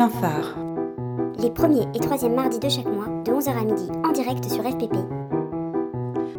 plein phare. Les premiers et troisièmes mardis de chaque mois, de 11h à midi, en direct sur FPP.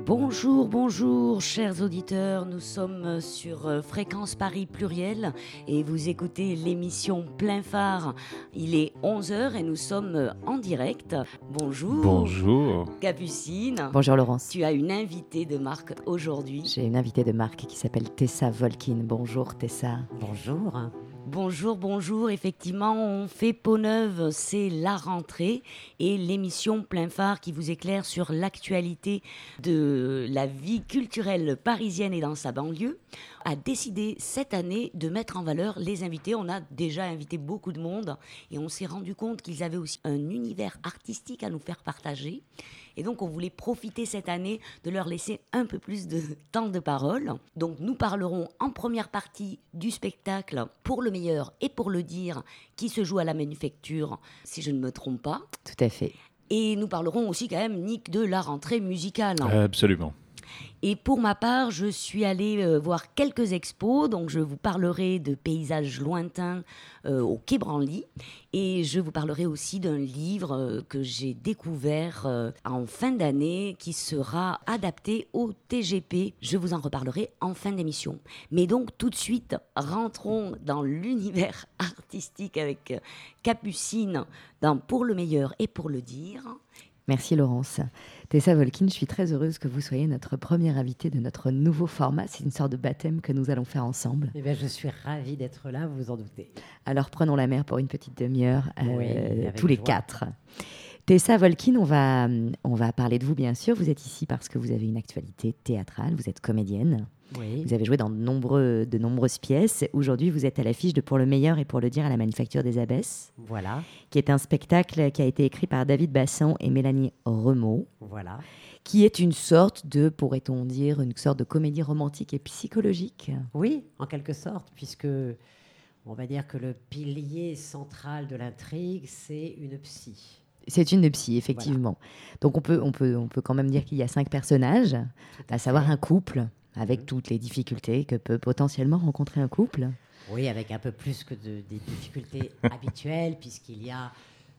Bonjour, bonjour, chers auditeurs. Nous sommes sur euh, Fréquence Paris Pluriel et vous écoutez l'émission Plein Phare. Il est 11h et nous sommes euh, en direct. Bonjour. Bonjour. Capucine. Bonjour Laurence. Tu as une invitée de marque aujourd'hui. J'ai une invitée de marque qui s'appelle Tessa Volkin. Bonjour Tessa. Bonjour. Bonjour, bonjour. Effectivement, on fait peau neuve, c'est la rentrée et l'émission Plein Phare qui vous éclaire sur l'actualité de la vie culturelle parisienne et dans sa banlieue a décidé cette année de mettre en valeur les invités. On a déjà invité beaucoup de monde et on s'est rendu compte qu'ils avaient aussi un univers artistique à nous faire partager. Et donc, on voulait profiter cette année de leur laisser un peu plus de temps de parole. Donc, nous parlerons en première partie du spectacle pour le meilleur et pour le dire qui se joue à la manufacture, si je ne me trompe pas. Tout à fait. Et nous parlerons aussi quand même, Nick, de la rentrée musicale. Absolument. Et pour ma part, je suis allée euh, voir quelques expos, donc je vous parlerai de paysages lointains euh, au Quai Branly, et je vous parlerai aussi d'un livre euh, que j'ai découvert en fin d'année qui sera adapté au TGP. Je vous en reparlerai en fin d'émission. Mais donc tout de suite, rentrons dans l'univers artistique avec Capucine dans Pour le meilleur et pour le dire. Merci Laurence. Tessa Volkin, je suis très heureuse que vous soyez notre première invitée de notre nouveau format. C'est une sorte de baptême que nous allons faire ensemble. Eh bien, je suis ravie d'être là, vous vous en doutez. Alors prenons la mer pour une petite demi-heure, euh, Oui, tous les joie. quatre. Tessa Volkin, on va, on va parler de vous bien sûr. Vous êtes ici parce que vous avez une actualité théâtrale, vous êtes comédienne. Oui. Vous avez joué dans de, nombreux, de nombreuses pièces. Aujourd'hui, vous êtes à l'affiche de Pour le meilleur et pour le dire à la Manufacture des Abbesses, Voilà, qui est un spectacle qui a été écrit par David Bassan et Mélanie Remeau. voilà. qui est une sorte de, pourrait-on dire, une sorte de comédie romantique et psychologique. Oui, en quelque sorte, puisque on va dire que le pilier central de l'intrigue, c'est une psy. C'est une psy, effectivement. Donc on peut, on, peut, on peut quand même dire qu'il y a cinq personnages, à savoir un couple, avec Mhm. toutes les difficultés que peut potentiellement rencontrer un couple. Oui, avec un peu plus que de- des difficultés habituelles, puisqu'il y a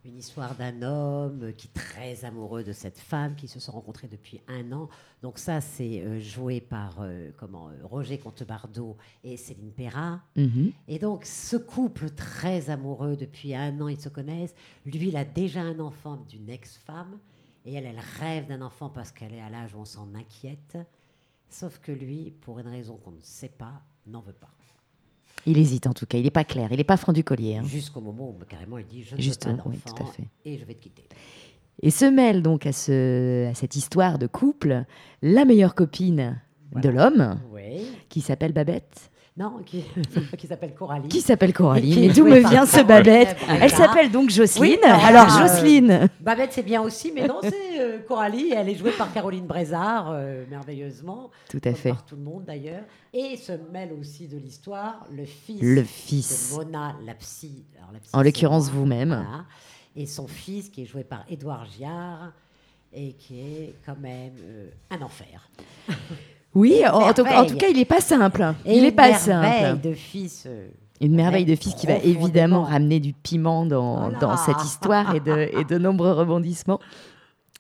une histoire d'un homme qui est très amoureux de cette femme, qui se sont rencontrés depuis un an. Donc ça, c'est euh, joué par euh, comment, euh, Roger Contebardo et Céline Perrin. Mhm. Et donc, ce couple très amoureux, depuis un an, ils se connaissent. Lui, il a déjà un enfant d'une ex-femme. Et elle, elle rêve d'un enfant parce qu'elle est à l'âge où on s'en inquiète. Sauf que lui, pour une raison qu'on ne sait pas, n'en veut pas. Il hésite en tout cas, il n'est pas clair, il n'est pas franc du collier. hein. Jusqu'au moment où, carrément, il dit Je ne Justement, veux pas oui, d'enfant tout à fait. et je vais te quitter. Et se mêle donc à, ce, à cette histoire de couple la meilleure copine de l'homme, Oui. qui s'appelle Babette. Non, qui, qui s'appelle Coralie. Qui s'appelle Coralie. Mais d'où me vient ce Babette. Elle s'appelle donc Jocelyne. Oui, Alors Jocelyne, Babette, c'est bien aussi, mais non, c'est euh, Coralie. Elle est jouée par Caroline Brézard, euh, merveilleusement. tout à fait. par tout le monde d'ailleurs. Et se mêle aussi de l'histoire le fils, Le fils. de Mona, la psy. Alors, la psy, En l'occurrence vous-même. voilà. Et son fils qui est joué par Édouard Giard et qui est quand même euh, un enfer. Oui, en, en tout, en merveille. tout cas, il n'est pas simple. Et il n'est une pas merveille simple. de fils. euh, Une merveille de fils qui va évidemment ramener du piment dans, Voilà. dans cette histoire et de, et de nombreux rebondissements.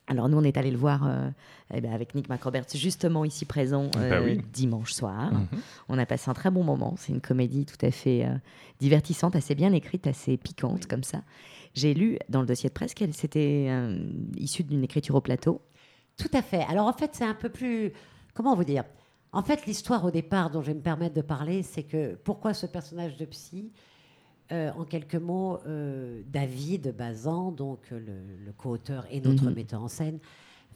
Alors nous, on est allé le voir euh, eh ben, avec Nick McRoberts, justement ici présent euh, Bah oui. dimanche soir. Mhm. On a passé un très bon moment. C'est une comédie tout à fait euh, divertissante, assez bien écrite, assez piquante comme ça. J'ai lu dans le dossier de presse qu'elle s'était euh, issue d'une écriture au plateau. Tout à fait. Alors en fait, c'est un peu plus. Comment vous dire? En fait, l'histoire au départ dont je vais me permettre de parler, c'est que pourquoi ce personnage de psy Euh, En quelques mots, euh, David Bazan, donc euh, le, le co-auteur et notre Mhm. metteur en scène,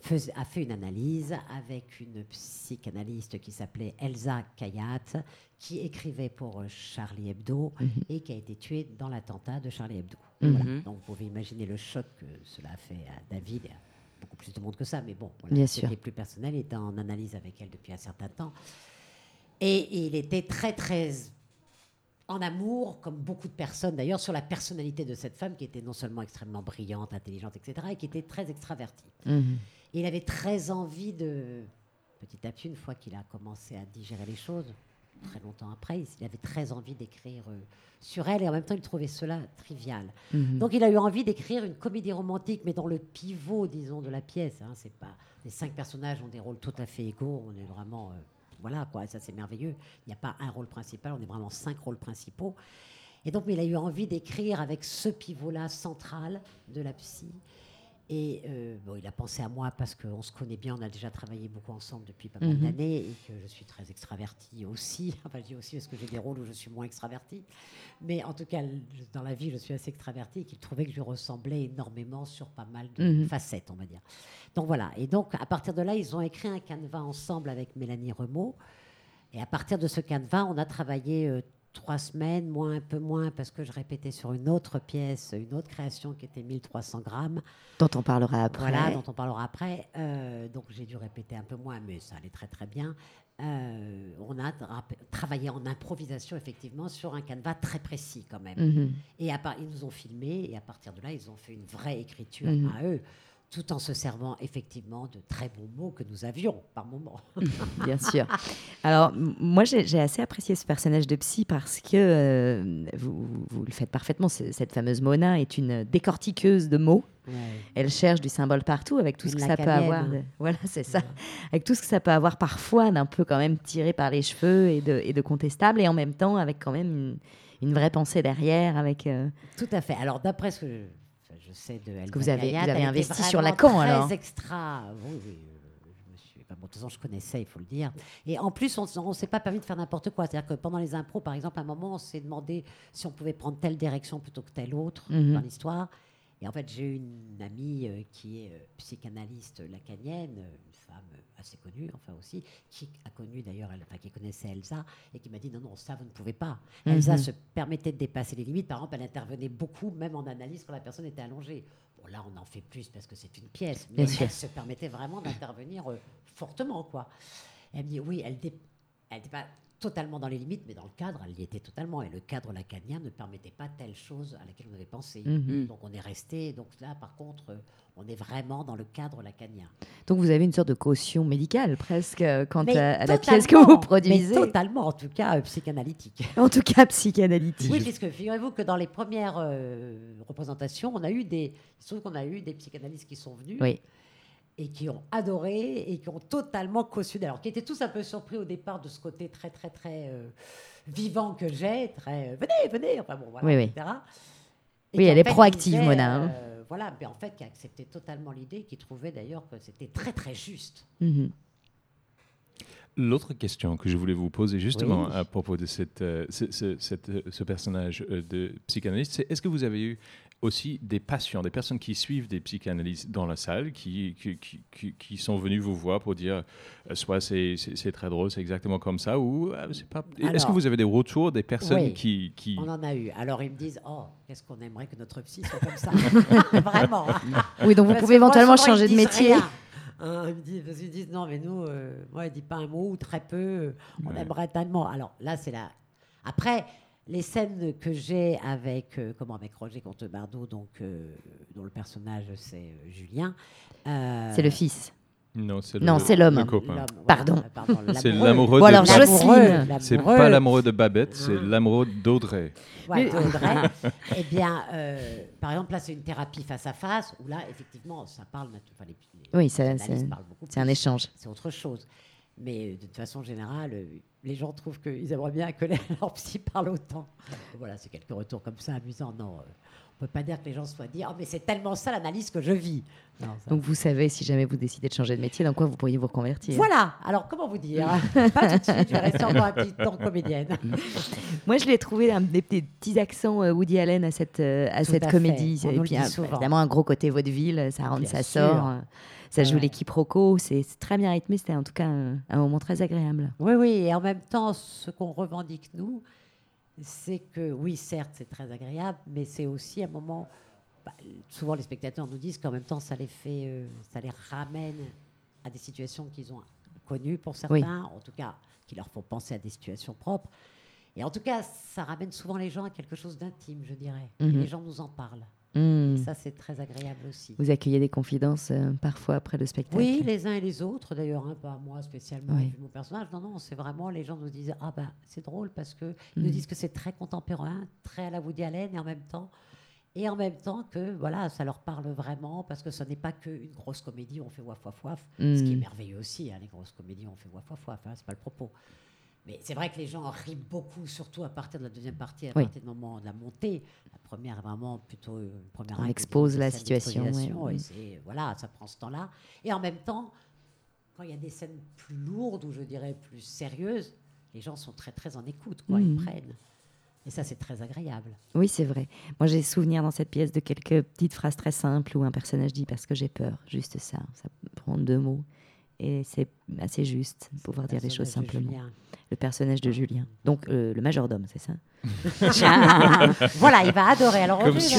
fais- a fait une analyse avec une psychanalyste qui s'appelait Elsa Kayat, qui écrivait pour Charlie Hebdo Mhm. et qui a été tuée dans l'attentat de Charlie Hebdo. Mhm. Voilà. Donc vous pouvez imaginer le choc que cela a fait à David et à beaucoup plus de monde que ça, mais bon, voilà, Bien sûr. plus personnel, il était en analyse avec elle depuis un certain temps. Et il était très, très en amour, comme beaucoup de personnes d'ailleurs, sur la personnalité de cette femme qui était non seulement extrêmement brillante, intelligente, etc., et qui était très extravertie. Mhm. Et il avait très envie de, petit à petit, une fois qu'il a commencé à digérer les choses, très longtemps après. Il avait très envie d'écrire euh, sur elle et en même temps, il trouvait cela trivial. Mhm. Donc, il a eu envie d'écrire une comédie romantique, mais dans le pivot, disons, de la pièce. Hein, c'est pas les cinq personnages ont des rôles tout à fait égaux. On est vraiment, euh, voilà, quoi. Ça, c'est merveilleux. Il n'y a pas un rôle principal. On est vraiment cinq rôles principaux. Et donc, il a eu envie d'écrire avec ce pivot-là central de la psy. Et euh, bon, il a pensé à moi parce qu'on se connaît bien, on a déjà travaillé beaucoup ensemble depuis pas mal Mhm. d'années et que je suis très extravertie aussi. Enfin, je dis aussi parce que j'ai des rôles où je suis moins extravertie. Mais en tout cas, dans la vie, je suis assez extravertie et qu'il trouvait que je lui ressemblais énormément sur pas mal de Mhm. facettes, on va dire. Donc voilà. Et donc, à partir de là, ils ont écrit un canevas ensemble avec Mélanie Remaud. Et à partir de ce canevas, on a travaillé euh, trois semaines, moins un peu moins, parce que je répétais sur une autre pièce, une autre création qui était 1300 grammes. Dont on parlera après. Voilà, dont on parlera après. Euh, donc j'ai dû répéter un peu moins, mais ça allait très très bien. Euh, on a tra- travaillé en improvisation, effectivement, sur un canevas très précis quand même. Mhm. Et à part, ils nous ont filmé, et à partir de là, ils ont fait une vraie écriture Mhm. à eux, tout en se servant effectivement de très bons mots que nous avions par moment. Bien sûr. Alors, moi, j'ai assez apprécié ce personnage de psy parce que euh, vous, vous le faites parfaitement. ce- Cette fameuse Mona est une décortiqueuse de mots. Elle cherche du symbole partout avec tout ce que ça peut avoir. de- Voilà, c'est ça. Avec tout ce que ça peut avoir parfois d'un peu quand même tiré par les cheveux et de, et de contestable et en même temps avec quand même une, une vraie pensée derrière. Avec, euh, Tout à fait. Alors, d'après ce que de que vous avez- vous investi sur Lacan, alors. extra. Oui, oui. bon, de toute façon, je connaissais, il faut le dire. Et en plus, on ne s'est pas permis de faire n'importe quoi. C'est-à-dire que pendant les impros, par exemple, à un moment, on s'est demandé si on pouvait prendre telle direction plutôt que telle autre Mhm. dans l'histoire. Et en fait, j'ai une amie euh, qui est euh, psychanalyste lacanienne, une femme assez connue, enfin aussi, qui a connu d'ailleurs, elle- enfin qui connaissait Elsa, et qui m'a dit non, non, ça, vous ne pouvez pas. Elsa Mhm. se permettait de dépasser les limites. Par exemple, elle intervenait beaucoup, même en analyse, quand la personne était allongée. Bon, là, on en fait plus parce que c'est une pièce, mais Bien sûr. elle se permettait vraiment d'intervenir euh, fortement, quoi. Elle me dit oui, elle n'était pas totalement dans les limites, mais dans le cadre, elle y était totalement. Et le cadre lacanien ne permettait pas telle chose à laquelle on avait pensé. Mhm. Donc on est resté. Donc là, par contre, euh, on est vraiment dans le cadre lacanien. Donc vous avez une sorte de caution médicale presque euh, quant Mais à, à la pièce que vous mais produisez. totalement, en tout cas, euh, psychanalytique. En tout cas, psychanalytique. Oui, puisque figurez-vous que dans les premières euh, représentations, on a eu des, il se trouve qu'on a eu des psychanalystes qui sont venus Oui. Et qui ont adoré et qui ont totalement cautionné. Alors, qui étaient tous un peu surpris au départ de ce côté très, très, très euh, vivant que j'ai, très euh, venez, venez, enfin bon, voilà, Oui, oui. etc. Et Oui, qui, elle est proactive, disait, Mona, hein. euh, voilà, mais en fait, qui a accepté totalement l'idée, qui trouvait d'ailleurs que c'était très, très juste. Mhm. L'autre question que je voulais vous poser justement Oui. à propos de cette, euh, ce, ce- cette, ce personnage euh, de psychanalyste, c'est est-ce que vous avez eu aussi des patients, des personnes qui suivent des psychanalystes dans la salle, qui, qui, qui- sont venus vous voir pour dire euh, soit c'est très drôle, c'est exactement comme ça, ou euh, c'est pas. Est-ce que vous avez des retours des personnes Oui. qui, qui... On en a eu. Alors, ils me disent, oh, qu'est-ce qu'on aimerait que notre psy soit comme ça. Vraiment. hein. Oui, donc vous Parce pouvez moi, éventuellement changer de métier. rien. Hein, ils, me disent, parce qu'ils disent non, mais nous, euh, moi, il dit pas un mot ou très peu. On Ouais. aimerait tellement. Alors là, c'est la. Après, les scènes que j'ai avec, euh, comment, avec Roger Contebardot, donc, euh, dont le personnage c'est euh, Julien. euh, C'est le fils. Non, c'est l'homme. voilà, Pardon. pardon, C'est l'amoureux. Bon, de. Jocelyne. C'est l'amoureux. pas l'amoureux de Babette, c'est Hein. l'amoureux d'Audrey. Ouais, d'Audrey. eh bien, euh, par exemple, là, c'est une thérapie face à face, où là, effectivement, ça parle. Enfin, les, les Oui, c'est parlent beaucoup c'est un échange. c'est autre chose. Mais de toute façon générale, les gens trouvent qu'ils aimeraient bien que leur psy parle autant. Voilà, c'est quelques retours comme ça amusants. Non, euh, on peut pas dire que les gens soient dit Oh, mais c'est tellement ça l'analyse que je vis. Non, ça- Donc vous savez, si jamais vous décidez de changer de métier, dans quoi vous pourriez vous reconvertir? Voilà, alors comment vous dire? Pas tout de suite, je vais rester encore un petit temps comédienne. Moi, je l'ai trouvé un, des, petits accents euh, Woody Allen à cette, euh, à Tout cette à comédie. On Et puis, souvent. évidemment, un gros côté vaudeville, ça rentre, Bien ça sort. Ça joue Ouais. les quiproquos, c'est très bien rythmé. C'était en tout cas un, un moment très agréable. Oui, oui, et en même temps, ce qu'on revendique, nous, c'est que, oui, certes, c'est très agréable, mais c'est aussi un moment. bah, souvent, les spectateurs nous disent qu'en même temps, ça les fait, euh, ça les ramène à des situations qu'ils ont connues pour certains, en tout cas, qui leur font penser à des situations propres. Et en tout cas, ça ramène souvent les gens à quelque chose d'intime, je dirais. Et Mhm. les gens nous en parlent. Hmm. Et ça, c'est très agréable aussi. Vous accueillez des confidences euh, parfois après le spectacle Oui, les uns et les autres, d'ailleurs, hein, pas moi spécialement, Oui. vu mon personnage. Non, non, c'est vraiment, les gens nous disent Ah ben, c'est drôle parce que ils nous disent que c'est très contemporain, très à la Woody Allen, et en même temps. Et en même temps que voilà, ça leur parle vraiment parce que ce n'est pas qu'une grosse comédie, où on fait waf waf waf, ce qui est Mm. merveilleux aussi, hein, les grosses comédies, on fait waf waf waf, hein, c'est pas le propos. Mais c'est vrai que les gens rient beaucoup, surtout à partir de la deuxième partie, à Oui. partir du moment de la montée. La première est vraiment plutôt une première. On expose la situation, ouais. et voilà, ça prend ce temps-là. Et en même temps, quand il y a des scènes plus lourdes ou je dirais plus sérieuses, les gens sont très très en écoute, quoi, ils Mhm. prennent. Et ça, c'est très agréable. Oui, c'est vrai. Moi, j'ai souvenir dans cette pièce de quelques petites phrases très simples où un personnage dit parce que j'ai peur. Juste ça. Ça prend deux mots. Et c'est assez juste, pouvoir dire les choses simplement. Julien. Le personnage de Julien. Donc, euh, le majordome, c'est ça voilà, il va adorer. Alors, Comme Roger, tu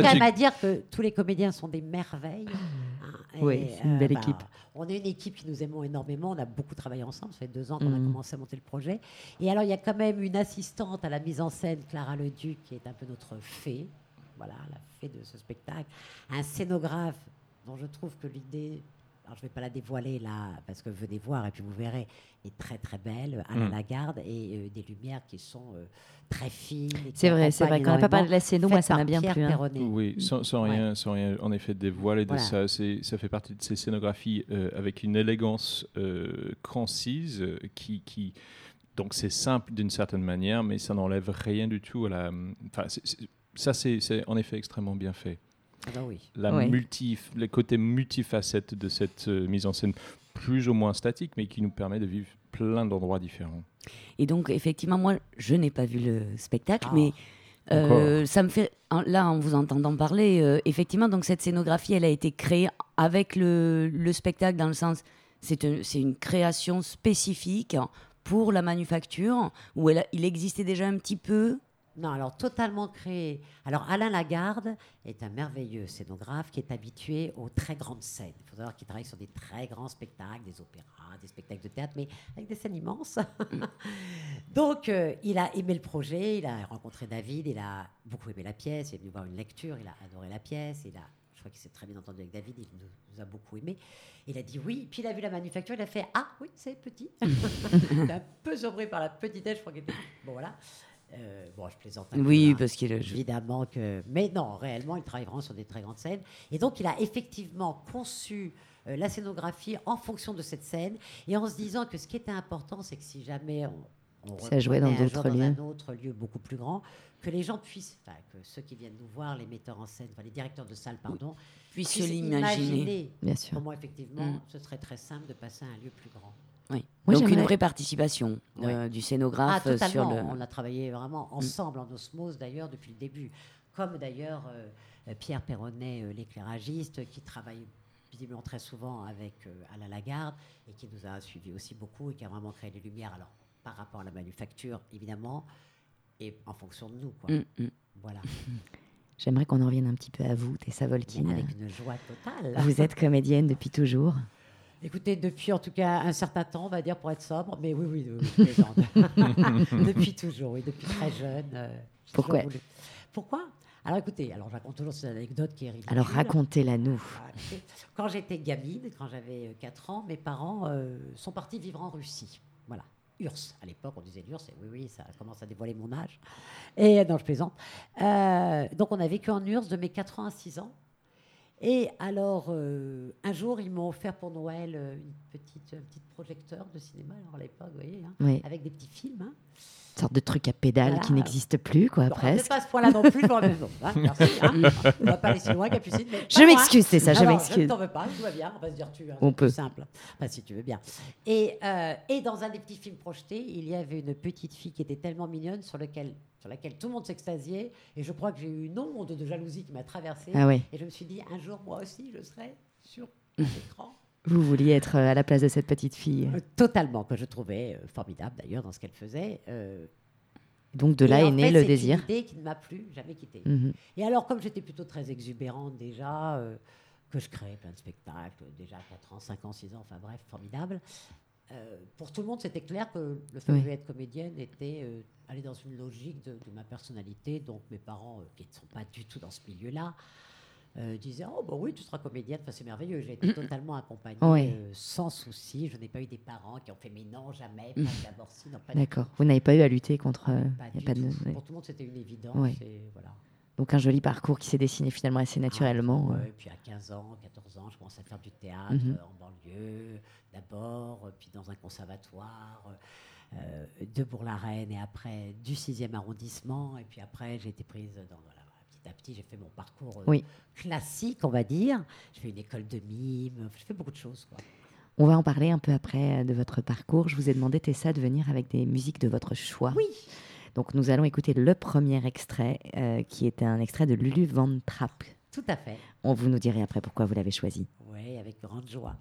va- tu- à dire que tous les comédiens sont des merveilles. hein, Oui, c'est une belle équipe. On est une équipe qui nous aimons énormément. On a beaucoup travaillé ensemble. Ça fait deux ans qu'on a Mhm. commencé à monter le projet. Et alors, il y a quand même une assistante à la mise en scène, Clara Leduc, qui est un peu notre fée. Voilà, la fée de ce spectacle. Un scénographe dont je trouve que l'idée, alors je ne vais pas la dévoiler là, parce que venez voir et puis vous verrez, est très très belle, à la Mm. Lagarde, et euh, des lumières qui sont euh, très fines. C'est vrai, c'est vrai. Quand on n'a pas parlé de la scéno, moi, ça m'a bien Pierre plu. hein. Oui, sans, sans Ouais. rien, sans rien, en effet, dévoiler de Voilà. ça. Ça fait partie de ces scénographies euh, avec une élégance euh, concise qui, qui, donc c'est simple d'une certaine manière, mais ça n'enlève rien du tout à la. Enfin, ça c'est, c'est en effet extrêmement bien fait. Ah bah oui. La multi, le côté multifacette de cette euh, mise en scène, plus ou moins statique, mais qui nous permet de vivre plein d'endroits différents. Et donc, effectivement, moi, je n'ai pas vu le spectacle, Ah. mais euh, ça me fait. Là, en vous entendant parler, euh, effectivement, donc cette scénographie, elle a été créée avec le, le spectacle, dans le sens. C'est un- c'est une création spécifique pour la manufacture, où elle a- il existait déjà un petit peu. Non, alors totalement créé. Alors Alain Lagarde est un merveilleux scénographe qui est habitué aux très grandes scènes. Il faut savoir qu'il travaille sur des très grands spectacles, des opéras, des spectacles de théâtre, mais avec des scènes immenses. Donc euh, il a aimé le projet, il a rencontré David, il a beaucoup aimé la pièce, il est venu voir une lecture, il a adoré la pièce, il a, je crois qu'il s'est très bien entendu avec David, il nous, nous a beaucoup aimé. Il a dit oui, puis il a vu la manufacture, il a fait ah oui c'est petit. il est un peu surpris par la petitesse, je crois qu'il était bon voilà. Euh, bon, je plaisante. un peu, Oui, hein. parce qu'il a. Évidemment que. Mais non, réellement, il travaille vraiment sur des très grandes scènes. Et donc, il a effectivement conçu euh, la scénographie en fonction de cette scène et en se disant que ce qui était important, c'est que si jamais on. on Ça jouait dans un dans autre lieu beaucoup plus grand, que les gens puissent, enfin, que ceux qui viennent nous voir, les metteurs en scène, enfin les directeurs de salle, pardon, Puisse se puissent l'imaginer. imaginer Bien sûr. comment effectivement Mm. ce serait très simple de passer à un lieu plus grand. Oui. Moi, donc, une vraie participation euh, du Ah, scénographe euh, sur le. On a travaillé vraiment ensemble en osmose d'ailleurs depuis le début. Comme d'ailleurs euh, euh, Pierre Perronnet, euh, l'éclairagiste, qui travaille visiblement très souvent avec Alain Lagarde et qui nous a suivis aussi beaucoup et qui a vraiment créé les lumières. Alors, par rapport à la manufacture, évidemment, et en fonction de nous. Quoi. Mm, mm. Voilà. J'aimerais qu'on en revienne un petit peu à vous, Tessa Volkin. Avec une joie totale. Vous êtes comédienne depuis toujours. Écoutez, depuis en tout cas un certain temps, on va dire, pour être sobre, mais oui, oui, oui, depuis toujours, oui, depuis très jeune. euh, Pourquoi voulu. Pourquoi? Alors écoutez, alors je raconte toujours cette anecdote qui est ridicule. Alors racontez-la nous. Écoutez, Quand j'étais gamine, quand j'avais euh, 4 ans, mes parents euh, sont partis vivre en Russie. Voilà. URSS, à l'époque, on disait l'URSS, et oui, oui, ça commence à dévoiler mon âge. Et euh, non, je plaisante. Euh, donc, on a vécu en URSS de mes 4 ans à 6 ans. Et alors, euh, un jour, ils m'ont offert pour Noël euh, une petite, un petit projecteur de cinéma, alors à l'époque, vous voyez, hein, Oui. avec des petits films. hein. Une sorte de truc à pédale Voilà. qui n'existe plus, quoi, Bon, presque. pas à ce point-là non plus, j'aurais même- hein, merci, hein. on va pas aller si loin, Capucine. mais Je m'excuse, c'est ça, je Non, non, Je m'excuse. ne t'en veux pas, tout va bien, on va se dire tu. hein, On peut. simple. Enfin, si tu veux bien. Et, euh, et dans un des petits films projetés, il y avait une petite fille qui était tellement mignonne sur, lequel, sur laquelle tout le monde s'extasiait. Et je crois que j'ai eu une onde de jalousie qui m'a traversée. Ah oui. Et je me suis dit, un jour, moi aussi, je serai sur l'écran. Vous vouliez être euh, à la place de cette petite fille. Euh, totalement, que je trouvais euh, formidable d'ailleurs dans ce qu'elle faisait. Euh, Donc de là est né fait, le c'est désir. une idée qui ne m'a plus jamais quittée. Mhm. Et alors, comme j'étais plutôt très exubérante déjà, euh, que je créais plein de spectacles, déjà à 4 ans, 5 ans, 6 ans, enfin bref, formidable, euh, pour tout le monde, c'était clair que le fait Oui. de être comédienne était euh, aller dans une logique de, de ma personnalité. Donc mes parents, euh, qui ne sont pas du tout dans ce milieu-là, euh, disaient Oh, bah oui, tu seras comédienne, enfin, c'est merveilleux. J'ai été totalement accompagnée Oui. sans souci. Je n'ai pas eu des parents qui ont fait Mais non, jamais, pas d'abord si, D'accord. Vous n'avez pas eu à lutter contre. Pas y a du pas de- tout. ouais. Pour tout le monde, c'était une évidence. Ouais. et voilà. Donc un joli parcours qui s'est dessiné finalement assez naturellement. Ah, euh. ouais, puis à 15 ans, 14 ans, je commence à faire du théâtre Mhm. euh, en banlieue, d'abord, euh, puis dans un conservatoire euh, de Bourg-la-Reine, et après du 6e arrondissement, et puis après j'ai été prise dans... Voilà, petit à petit, j'ai fait mon parcours euh, Oui. classique, on va dire. J'ai fait une école de mime, j'ai fait beaucoup de choses. Quoi. On va en parler un peu après euh, de votre parcours. Je vous ai demandé, Tessa, de venir avec des musiques de votre choix. Oui. Donc nous allons écouter le premier extrait, euh, qui est un extrait de Lulu Van Trapp. Tout à fait. On vous nous direz après pourquoi vous l'avez choisi. Oui, avec grande joie.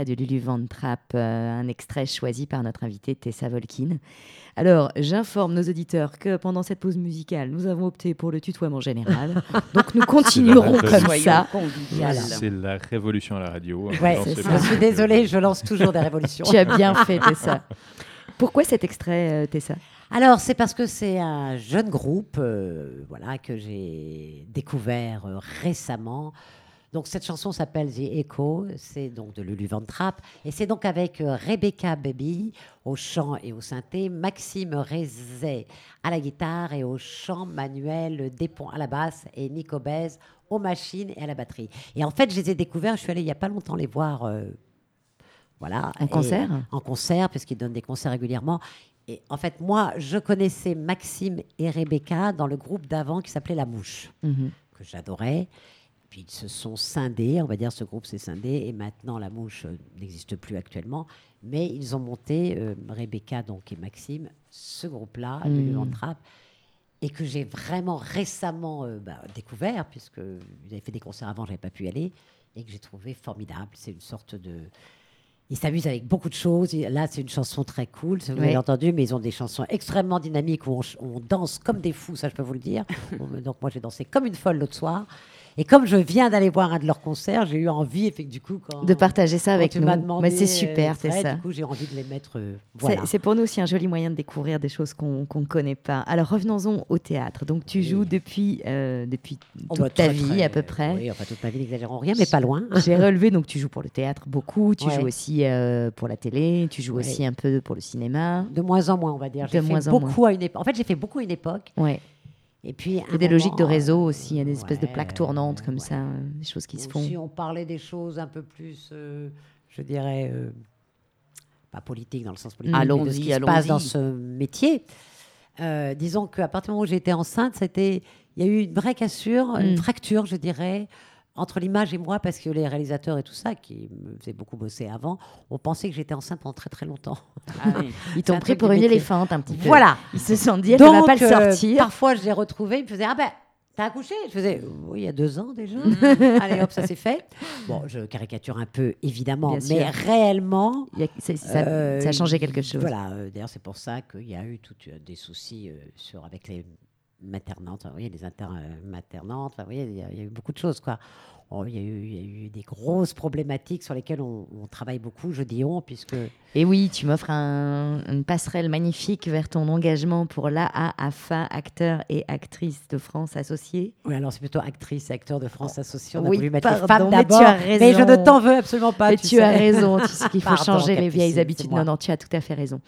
Extrait de Lulu Van Trapp, euh, un extrait choisi par notre invitée Tessa Volkin. Alors, j'informe nos auditeurs que pendant cette pause musicale, nous avons opté pour le tutoiement général. Donc, nous continuerons comme ça. C'est la révolution à la radio. Ouais, ça. pas- Je suis désolée, je lance toujours des révolutions. Tu as bien fait, Tessa. Pourquoi cet extrait, euh, Tessa? Alors, c'est parce que c'est un jeune groupe euh, voilà, que j'ai découvert euh, récemment. Donc, cette chanson s'appelle The Echo, c'est donc de Lulu Van Trapp, et c'est donc avec euh, Rebecca Baby au chant et au synthé, Maxime Rezet à la guitare et au chant, Manuel Despont à la basse et Nico Bez aux machines et à la batterie. Et en fait, je les ai découverts, je suis allée il n'y a pas longtemps les voir. euh, voilà. En concert? En concert, puisqu'ils donnent des concerts régulièrement. Et en fait, moi, je connaissais Maxime et Rebecca dans le groupe d'avant qui s'appelait La Mouche, Mhm. que j'adorais. Puis ils se sont scindés, on va dire, ce groupe s'est scindé, et maintenant La Mouche euh, n'existe plus actuellement. Mais ils ont monté, euh, Rebecca donc, et Maxime, ce groupe-là. Lulu Van Trapp, et que j'ai vraiment récemment euh, bah, découvert, puisque ils avaient fait des concerts avant, j'avais pas pu y aller, et que j'ai trouvé formidable. C'est une sorte de... Ils s'amusent avec beaucoup de choses. Là, c'est une chanson très cool, vous Ouais. l'avez entendu, mais ils ont des chansons extrêmement dynamiques où on, danse comme des fous, ça je peux vous le dire. Donc moi, j'ai dansé comme une folle l'autre soir. Et comme je viens d'aller voir un de leurs concerts, j'ai eu envie, et fait que du coup, quand, De partager ça avec nous. demandé, Mais c'est super, euh, c'est ça. Du coup, j'ai envie de les mettre. euh, C'est- voilà. C'est pour nous aussi un joli moyen de découvrir des choses qu'on ne connaît pas. Alors revenons-en au théâtre. Donc tu Oui. joues depuis, euh, depuis Oh, toute bah, ta vie à peu près. Oui, enfin toute ma vie, n'exagérons rien, mais pas loin. J'ai relevé, donc tu joues pour le théâtre beaucoup, tu Ouais. joues aussi euh, pour la télé, tu joues Ouais. aussi un peu pour le cinéma. De moins en moins, on va dire. De J'ai fait moins en beaucoup à une époque. En fait, j'ai fait beaucoup à une époque. Ouais. Et puis, Il y a des logiques de réseau aussi, il y a des espèces de plaques tournantes comme ça, euh, des choses qui se font. Si on parlait des choses un peu plus, euh, je dirais, euh, pas politique dans le sens politique, mais de ce qui se passe dans ce métier. Euh, disons qu'à partir du moment où j'étais enceinte, c'était, il y a eu une vraie cassure, une Mm. fracture, je dirais, entre l'image et moi, parce que les réalisateurs et tout ça, qui me faisaient beaucoup bosser avant, on pensait que j'étais enceinte pendant très très longtemps. Ah oui. Ils t'ont pris pour une éléphante un petit peu. Voilà. Ils se sont dit, elle ne va pas le euh, sortir. parfois, je les retrouvais, ils me faisaient Ah ben, t'as accouché? Je faisais Oui, il y a deux ans déjà. Allez hop, ça c'est fait. Bon, je caricature un peu, évidemment, Bien mais sûr. réellement. Y a- ça, euh, ça a changé quelque chose. Voilà, euh, d'ailleurs, c'est pour ça qu'il y a eu tout, euh, des soucis euh, sur, avec les maternantes, vous voyez, les inter euh, enfin, vous il y, a- eu beaucoup de choses, quoi. Oh, il, y a eu, il y a eu des grosses problématiques sur lesquelles on, on travaille beaucoup, je dis on, puisque Et oui, tu m'offres un- une passerelle magnifique vers ton engagement pour l'AAFA, acteur et actrice de France associés. Oui, alors c'est plutôt actrice et acteur de France Associée. On a Oui, voulu mettre pardon, femme mais tu d'abord. as Mais je ne t'en veux absolument pas. Mais tu sais. as raison, tu sais qu'il faut Pardon, changer les vieilles habitudes. Non, non, tu as tout à fait raison.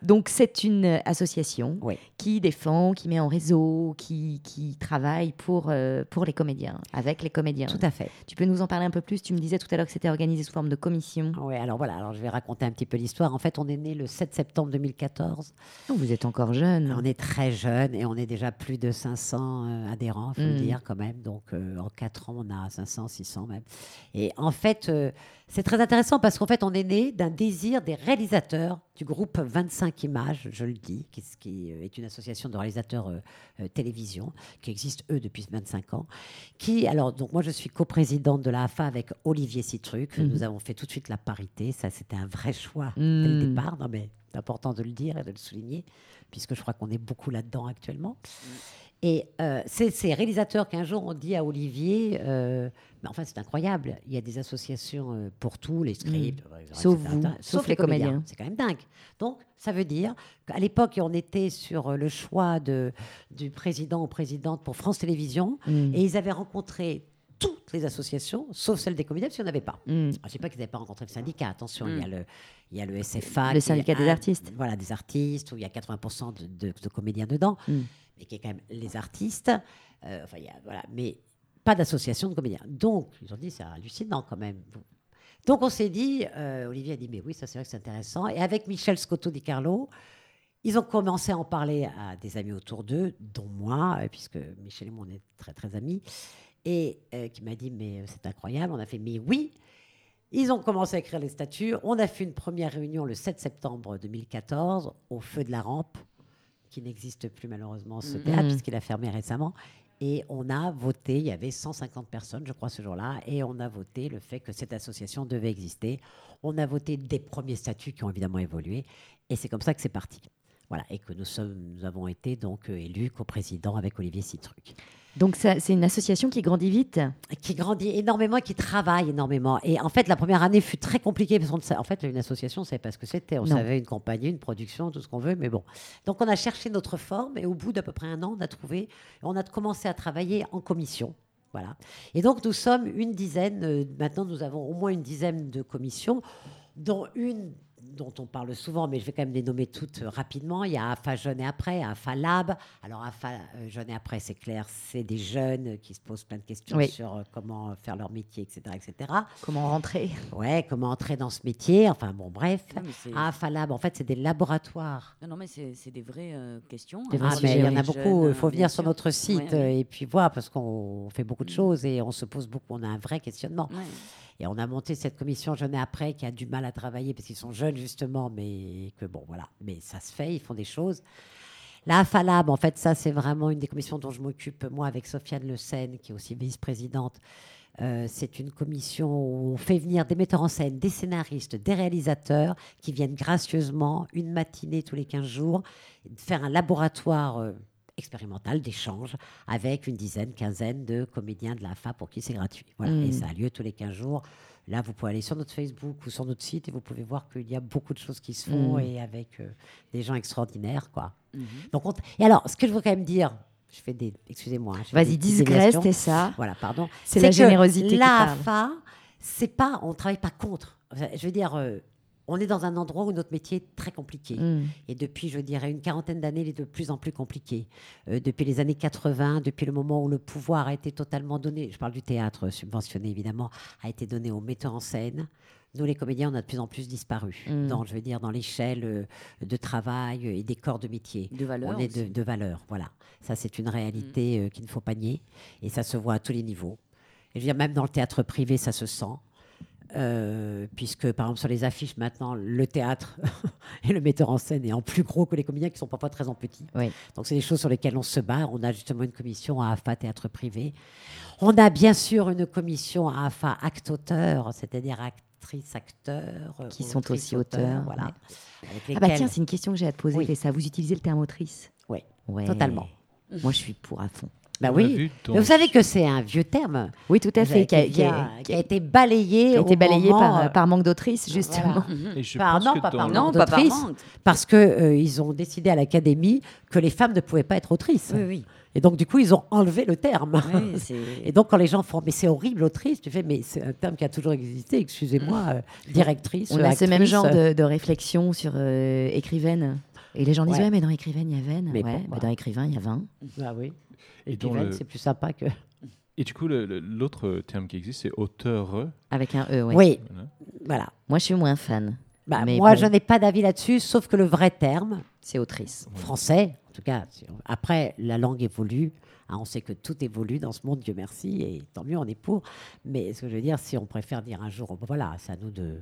Donc, c'est une association Oui. qui défend, qui met en réseau, qui, qui travaille pour, euh, pour les comédiens, avec les comédiens. Tout à fait. Tu peux nous en parler un peu plus? Tu me disais tout à l'heure que c'était organisé sous forme de commission. Oui, alors voilà, alors je vais raconter un petit peu l'histoire. En fait, on est né le 7 septembre 2014. Oh, vous êtes encore jeune. On est très jeune et on est déjà plus de 500 euh, adhérents, il faut le dire quand même. Donc euh, en 4 ans, on a 500, 600 même. Et en fait, euh, c'est très intéressant parce qu'en fait, on est né d'un désir des réalisateurs du groupe 25 Images, je le dis, qui, euh, est une association de réalisateurs euh, euh, télévision qui existe eux depuis 25 ans. Qui, alors, donc moi, je suis coprésidente de la AFA avec Olivier Citruc. Mhm. Nous avons fait tout de suite la parité. Ça, c'était un vrai choix dès le Mm. départ. Non, mais c'est important de le dire et de le souligner, puisque je crois qu'on est beaucoup là-dedans actuellement. Et euh, c'est ces réalisateurs qu'un jour on dit à Olivier, euh, mais enfin c'est incroyable, il y a des associations euh, pour tout, les scripts, exemple, Sauf etc., vous, etc., sauf les comédiens. C'est quand même dingue. Donc ça veut dire qu'à l'époque on était sur le choix de, du président ou présidente pour France Télévisions, Mm. et ils avaient rencontré toutes les associations, sauf celle des comédiens, parce qu'il n'y en avait pas. Mm. Alors, je ne sais pas qu'ils n'avaient pas rencontré le syndicat, attention, il, y a le, il y a le SFA. Le syndicat des un- artistes. Voilà, des artistes, où il y a 80% de, de- de comédiens dedans, Mm. mais qui est quand même les artistes. Euh, enfin, il y a, voilà, mais pas d'association de comédiens. Donc, ils ont dit, c'est hallucinant quand même. Donc, on s'est dit, euh, Olivier a dit, mais oui, ça c'est vrai que c'est intéressant. Et avec Michel Scotto Di Carlo, ils ont commencé à en parler à des amis autour d'eux, dont moi, euh, puisque Michel et moi, on est très, très amis, et euh, qui m'a dit, mais euh, c'est incroyable. On a fait, mais oui. Ils ont commencé à écrire les statuts. On a fait une première réunion le 7 septembre 2014 au Feu de la Rampe, qui n'existe plus malheureusement ce Mhm. théâtre, puisqu'il a fermé récemment. Et on a voté, il y avait 150 personnes, je crois, ce jour-là, et on a voté le fait que cette association devait exister. On a voté des premiers statuts qui ont évidemment évolué, et c'est comme ça que c'est parti. Voilà, et que nous, sommes, nous avons été donc euh, élus co-président avec Olivier Citruc Donc c'est une association qui grandit vite. qui grandit énormément et qui travaille énormément. Et en fait, la première année fut très compliquée parce qu'on en fait, une association, on ne savait pas ce que c'était. On Non. savait une compagnie, une production, tout ce qu'on veut, mais bon. Donc, on a cherché notre forme et au bout d'à peu près un an, on a trouvé, on a commencé à travailler en commission. Voilà. Et donc, nous sommes une dizaine, euh, maintenant, nous avons au moins une dizaine de commissions, dont une dont on parle souvent, mais je vais quand même les nommer toutes euh, rapidement. Il y a AFA Jeune et Après, AFA Lab. Alors, AFA euh, Jeune et Après, c'est clair, c'est des jeunes qui se posent plein de questions Oui. sur euh, comment faire leur métier, etc. etc. Comment rentrer Ouais, comment entrer dans ce métier. Enfin, bon, bref. Non, AFA Lab, en fait, c'est des laboratoires. Non, non, mais c'est des vraies euh, questions. Des hein. vrais Ah, mais il y en a beaucoup. Il faut venir sur notre site Ouais, ouais. et puis voir parce qu'on fait beaucoup de Mm. choses et on se pose beaucoup. On a un vrai questionnement. Ouais. Et on a monté cette commission Jeunes et Après qui a du mal à travailler parce qu'ils sont jeunes justement, mais que bon, voilà. Mais ça se fait, ils font des choses. La AFALAB, en fait, ça, c'est vraiment une des commissions dont je m'occupe, moi, avec Sofiane Le Sen, qui est aussi vice-présidente. Euh, c'est une commission où on fait venir des metteurs en scène, des scénaristes, des réalisateurs qui viennent gracieusement, une matinée tous les 15 jours, faire un laboratoire euh, expérimental d'échange avec une dizaine, quinzaine de comédiens de la FA pour qui c'est gratuit. Voilà. Mm. Et ça a lieu tous les 15 jours. Là, vous pouvez aller sur notre Facebook ou sur notre site et vous pouvez voir qu'il y a beaucoup de choses qui se font Mm. et avec euh, des gens extraordinaires. Quoi. Mhm. Donc, on- Et alors, ce que je veux quand même dire, je fais des. Excusez-moi. hein, Vas-y, déviations. t'es ça. Voilà, pardon. C'est la générosité parle. L'AFA, c'est pas, on travaille pas contre. Je veux dire, euh, on est dans un endroit où notre métier est très compliqué. Mm. Et depuis, je dirais, une quarantaine d'années, il est de plus en plus compliqué. Euh, depuis les années 80, depuis le moment où le pouvoir a été totalement donné, je parle du théâtre euh, subventionné évidemment, a été donné aux metteurs en scène. Nous, les comédiens, on a de plus en plus disparu. Mm. Dans, je veux dire, dans l'échelle euh, de travail et des corps de métier. De valeur. On est de, valeur, voilà. Ça, c'est une réalité euh, qu'il ne faut pas nier. Et ça se voit à tous les niveaux. Et je veux dire, même dans le théâtre privé, ça se sent. Euh, puisque, par exemple, sur les affiches, maintenant, le théâtre et le metteur en scène est en plus gros que les comédiens qui sont parfois très en petit. Oui. Donc, c'est des choses sur lesquelles on se bat. On a justement une commission à AFA Théâtre Privé. On a bien sûr une commission à AFA Acte-Auteur, c'est-à-dire actrices, acteurs. Qui sont aussi auteurs, Voilà. Avec Ah bah tiens, c'est une question que j'ai à te poser, Oui. Tessa. Vous utilisez le terme autrice? Oui, Ouais. totalement. Moi, je suis pour à fond. Bah oui. vu Mais vous savez que c'est un vieux terme Oui, tout à fait. Qui a, qui, qui été balayé, qui a été balayé moment, par, euh, par manque d'autrice, justement. Et je Par- pense non, que pas par Non, manque pas par d'autrice. parce que euh, ils ont décidé à l'académie que les femmes ne pouvaient pas être autrices. Oui, oui. Et donc du coup, ils ont enlevé le terme. Oui, c'est- Et donc quand les gens font mais c'est horrible autrice, tu fais mais c'est un terme qui a toujours existé. Excusez-moi, euh, directrice. On a ce même genre de, de réflexion sur euh, écrivaine. Et les gens disent, Ouais. ouais, mais dans écrivaine, il y a veine. Mais ouais, bah, dans écrivain, il y a 20. Ah oui. Et Et puis, le- c'est plus sympa que. Et du coup, l'autre terme qui existe, c'est auteur. Avec un E, ouais. Oui, Voilà. voilà. Moi, je suis moins fan. Bah, Mais moi, bon. je n'ai pas d'avis là-dessus, sauf que le vrai terme, C'est autrice. français, en tout cas, après, la langue évolue. hein, on sait que tout évolue dans ce monde, Dieu merci, et tant mieux, on est pour. Mais ce que je veux dire, si on préfère dire un jour, voilà, c'est à nous de.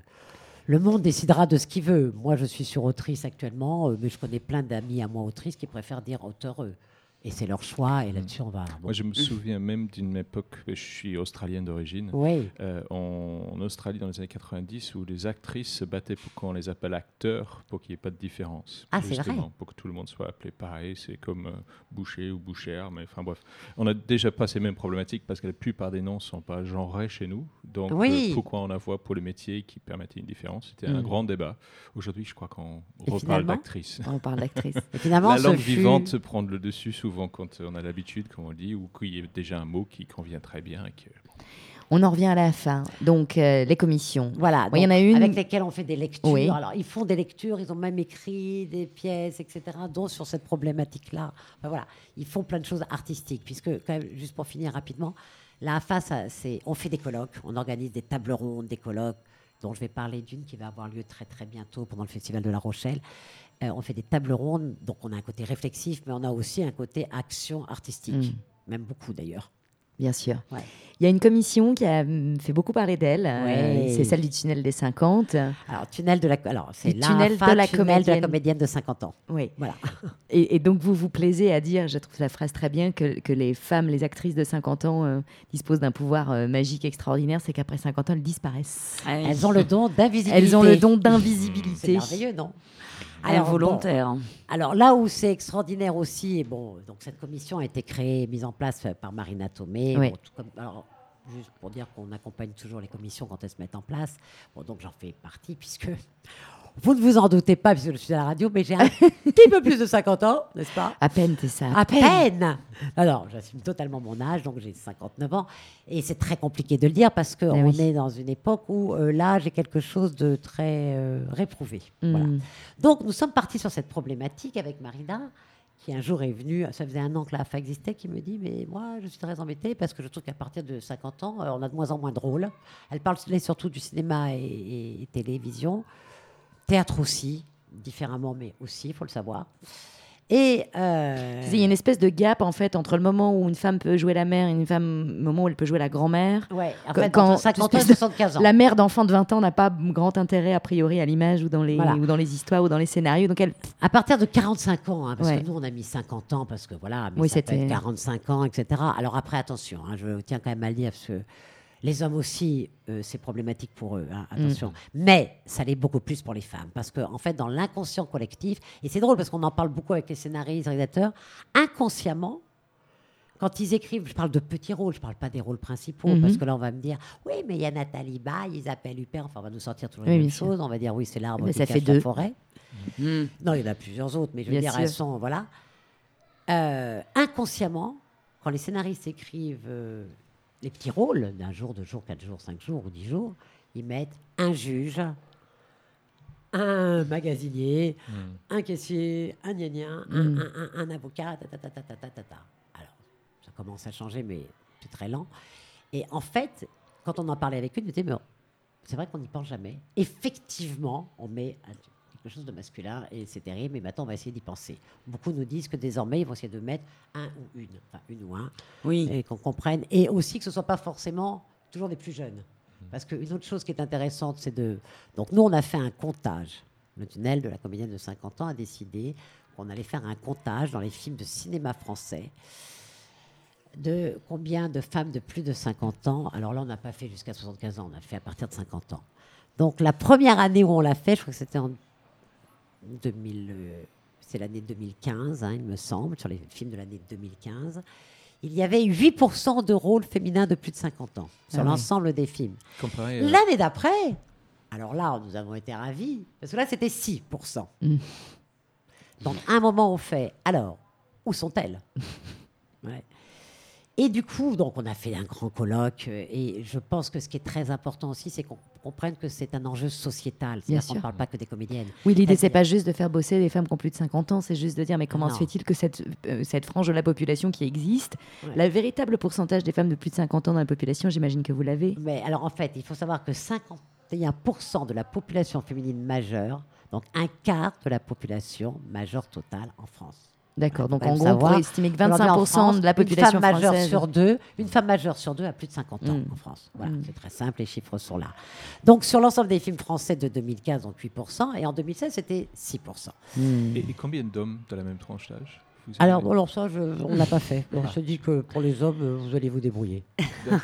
Le monde décidera de ce qu'il veut. Moi, je suis sur autrice actuellement, euh, mais je connais plein d'amis à moi autrices qui préfèrent dire auteureux. Et c'est leur choix, et là-dessus, on va. bon. Moi, je me souviens même d'une époque, je suis australienne d'origine, Oui, euh, en, en Australie dans les années 90, où les actrices se battaient pour qu'on les appelle acteurs, pour qu'il n'y ait pas de différence. Ah, c'est vrai Pour que tout le monde soit appelé pareil, c'est comme euh, boucher ou bouchère, mais enfin bref. On a déjà pas ces mêmes problématiques parce que la plupart des noms ne sont pas genrés chez nous. Donc, Oui. euh, pourquoi on a voix pour les métiers qui permettaient une différence? C'était un Mm. grand débat. Aujourd'hui, je crois qu'on reparle d'actrices. On parle d'actrice. La langue fut- vivante se prend le dessus souvent quand on a l'habitude, comme on dit, ou qu'il y ait déjà un mot qui convient très bien. Et que, bon. On en revient à la fin. Donc, euh, les commissions. Voilà, il y en a une- avec lesquelles on fait des lectures. Oui. Alors, ils font des lectures, ils ont même écrit des pièces, etc., dont sur cette problématique-là. Enfin, voilà, ils font plein de choses artistiques, puisque, quand même, juste pour finir rapidement, la AFA, ça, c'est, on fait des colloques, on organise des tables rondes, des colloques, dont je vais parler d'une qui va avoir lieu très très bientôt pendant le Festival de La Rochelle. Euh, on fait des tables rondes, donc on a un côté réflexif, mais on a aussi un côté action artistique, Mm. même beaucoup d'ailleurs. Bien sûr. Ouais. Il y a une commission qui a hum, fait beaucoup parler d'elle. euh, c'est celle du tunnel des 50. Alors, tunnel de la, alors, c'est la tunnel fin de la tunnel de comédienne. la comédienne de 50 ans. Oui. Voilà. Et, et donc, vous vous plaisez à dire, je trouve la phrase très bien, que, que les femmes, les actrices de 50 ans euh, disposent d'un pouvoir euh, magique extraordinaire, c'est qu'après 50 ans, elles disparaissent. Ah oui. Elles ont le don d'invisibilité. Elles ont le don C'est d'invisibilité. merveilleux, non? Alors, Involontaire. bon, alors là où c'est extraordinaire aussi, et bon, donc cette commission a été créée, mise en place euh, par Marina Tomé. Oui. Bon, tout comme- alors, juste pour dire qu'on accompagne toujours les commissions quand elles se mettent en place. Bon, donc j'en fais partie puisque vous ne vous en doutez pas puisque je suis à la radio, mais j'ai un petit peu plus de 50 ans, n'est-ce pas? À peine, c'est ça. à peine. Alors, j'assume totalement mon âge, donc j'ai 59 ans. Et c'est très compliqué de le dire parce qu'on oui. est dans une époque où euh, l'âge est quelque chose de très euh, réprouvé. Mm. Voilà. Donc, nous sommes partis sur cette problématique avec Marina, qui un jour est venue, ça faisait un an que la AFA existait, qui me dit Mais moi, je suis très embêtée parce que je trouve qu'à partir de 50 ans, euh, on a de moins en moins de rôles. Elle parle surtout du cinéma et, et- et télévision, théâtre aussi, différemment, mais aussi, il faut le savoir. Et. euh, Il y a une espèce de gap en fait entre le moment où une femme peut jouer la mère et une femme, le moment où elle peut jouer la grand-mère. Ouais, en fait, quand- entre 50 ans et espèce de- 75 ans. La mère d'enfant de 20 ans n'a pas grand intérêt a priori à l'image ou, dans les Voilà. ou dans les histoires ou dans les scénarios. Donc elle, À partir de 45 ans, hein, parce Ouais. que nous, on a mis 50 ans, parce que voilà, mais Oui, ça peut c'était- être 45 ans, etc. Alors après, attention, hein, je tiens quand même à le dire, parce que les hommes aussi, euh, c'est problématique pour eux, hein, attention. Mais ça l'est beaucoup plus pour les femmes, parce qu'en en fait, dans l'inconscient collectif, et c'est drôle parce qu'on en parle beaucoup avec les scénaristes, les rédacteurs, inconsciemment, quand ils écrivent, je parle de petits rôles, je parle pas des rôles principaux, Mhm. parce que là, on va me dire, oui, mais il y a Nathalie Baye, Isabelle Huppert, enfin, on va nous sortir toujours Oui, les bien mêmes choses, on va dire, oui, c'est l'arbre qui ça cache fait la deux. forêt. Hmm. Non, il y en a plusieurs autres, mais je veux Bien dire, sûr. elles sont, voilà. Euh, inconsciemment, quand les scénaristes écrivent euh, les petits rôles d'un jour, deux jours, quatre jours, cinq jours ou dix jours, ils mettent un juge, un magasinier, hmm. un caissier, un gna hmm. un, avocat, ta, ta, ta, Alors, ça commence à changer, mais c'est très lent. Et en fait, quand on en parlait avec eux, ils nous disaient, mais c'est vrai qu'on n'y pense jamais. Effectivement, on met un quelque chose de masculin et c'est terrible, mais maintenant on va essayer d'y penser. Beaucoup nous disent que désormais ils vont essayer de mettre un ou une, enfin une ou un, Oui. et qu'on comprenne, et aussi que ce ne soit pas forcément toujours des plus jeunes. Parce qu'une autre chose qui est intéressante, c'est de... Donc nous, on a fait un comptage. Le tunnel de la comédienne de 50 ans a décidé qu'on allait faire un comptage dans les films de cinéma français de combien de femmes de plus de 50 ans. Alors là, on n'a pas fait jusqu'à 75 ans, on a fait à partir de 50 ans. Donc la première année où on l'a fait, je crois que c'était en 2000, euh, c'est l'année 2015, hein, il me semble, sur les films de l'année 2015. Il y avait 8% de rôles féminins de plus de 50 ans sur Ah oui. l'ensemble des films. Comparé à- L'année d'après, alors là, nous avons été ravis, parce que là, c'était 6%. Mm. Donc, à un moment, on fait, alors, où sont-elles? Ouais. Et du coup, donc, on a fait un grand colloque, euh, et je pense que ce qui est très important aussi, c'est qu'on comprenne que c'est un enjeu sociétal. C'est-à-dire qu'on ne parle pas que des comédiennes. Oui, l'idée, c'est pas juste de faire bosser les femmes qui ont plus de 50 ans, c'est juste de dire, mais comment Non. se fait-il que cette, euh, cette frange de la population qui existe, Ouais. la véritable pourcentage des femmes de plus de 50 ans dans la population, j'imagine que vous l'avez. Mais alors en fait, il faut savoir que 51% de la population féminine majeure, donc un quart de la population majeure totale en France. D'accord, donc en gros, on savoir, pourrait estimer que Aujourd'hui, en 25% France, de la population une femme majeure française. sur deux, une femme majeure sur deux a plus de 50 ans Mm. en France. Voilà, Mm. c'est très simple, les chiffres sont là. Donc sur l'ensemble des films français de 2015, donc 8%, et en 2016, c'était 6%. Hmm. Et, et combien d'hommes de la même tranche d'âge? Alors, avez bon, alors ça, je- on ne l'a pas fait. On se dit que pour les hommes, vous allez vous débrouiller. Vous.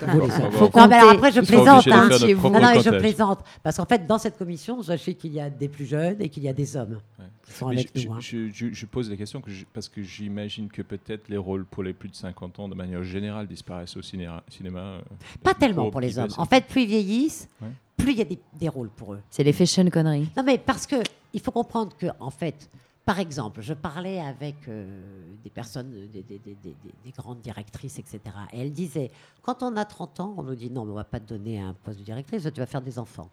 Faut Non, mais alors après, je plaisante. hein. chez vous. Non, non, mais je plaisante. Parce qu'en fait, dans cette commission, sachez qu'il y a des plus jeunes et qu'il y a des hommes Ouais. qui sont Mais avec je, nous. hein. je- je- je pose la question que je- parce que j'imagine que peut-être les rôles pour les plus de 50 ans, de manière générale, disparaissent au cinéma. cinéma euh, Pas tellement pour les hommes. En fait, plus ils vieillissent, Ouais. plus il y a des, des rôles pour eux. C'est les fashion conneries. Non, mais parce que il faut comprendre que, en fait, par exemple, je parlais avec euh, des personnes, des, des- des- des- des grandes directrices, etc. Et elles disaient, quand on a 30 ans, on nous dit non, mais on va pas te donner un poste de directrice, tu vas faire des enfants.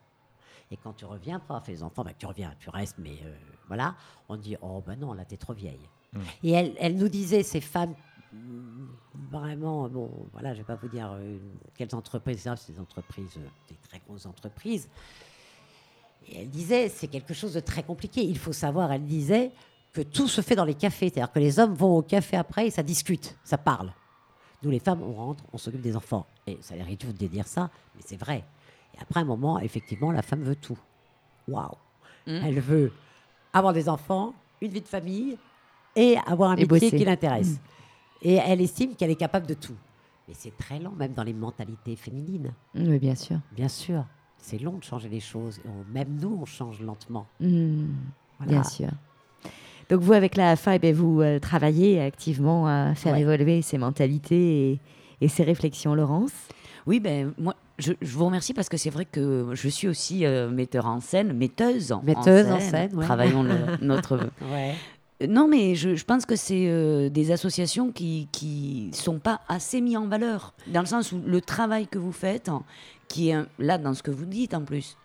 Et quand tu reviens, après avoir fait les enfants, bah, tu reviens, tu restes, mais euh, voilà, on dit oh ben non, là t'es trop vieille. Mm. Et elle, elle nous disait ces femmes mm, vraiment, bon, voilà, je vais pas vous dire euh, quelles entreprises, c'est des entreprises, euh, des très grosses entreprises. Et elle disait, c'est quelque chose de très compliqué. Il faut savoir, elle disait, que tout se fait dans les cafés. C'est-à-dire que les hommes vont au café après et ça discute, ça parle. Nous, les femmes, on rentre, on s'occupe des enfants. Et ça a l'air idiot de dire ça, mais c'est vrai. Et après un moment, effectivement, la femme veut tout. Waouh Elle veut avoir des enfants, une vie de famille et avoir un Et métier bosser. qui l'intéresse. Et elle estime qu'elle est capable de tout. Mais c'est très lent, même dans les mentalités féminines. Oui, bien sûr. Bien sûr, c'est long de changer les choses. On- même nous, on change lentement. Hmm, Voilà. Bien sûr. Donc vous, avec la AFA, eh bien, vous euh, travaillez activement à faire Ouais. évoluer ces mentalités et, et ces réflexions, Laurence. Oui, ben moi, je, je vous remercie parce que c'est vrai que je suis aussi euh, metteur en scène, metteuse en, Metteuse en scène, ouais. Travaillons le- notre. Ouais. Non, mais je, pense que c'est euh, des associations qui qui sont pas assez mis en valeur, dans le sens où le travail que vous faites, hein, qui est là dans ce que vous dites en plus,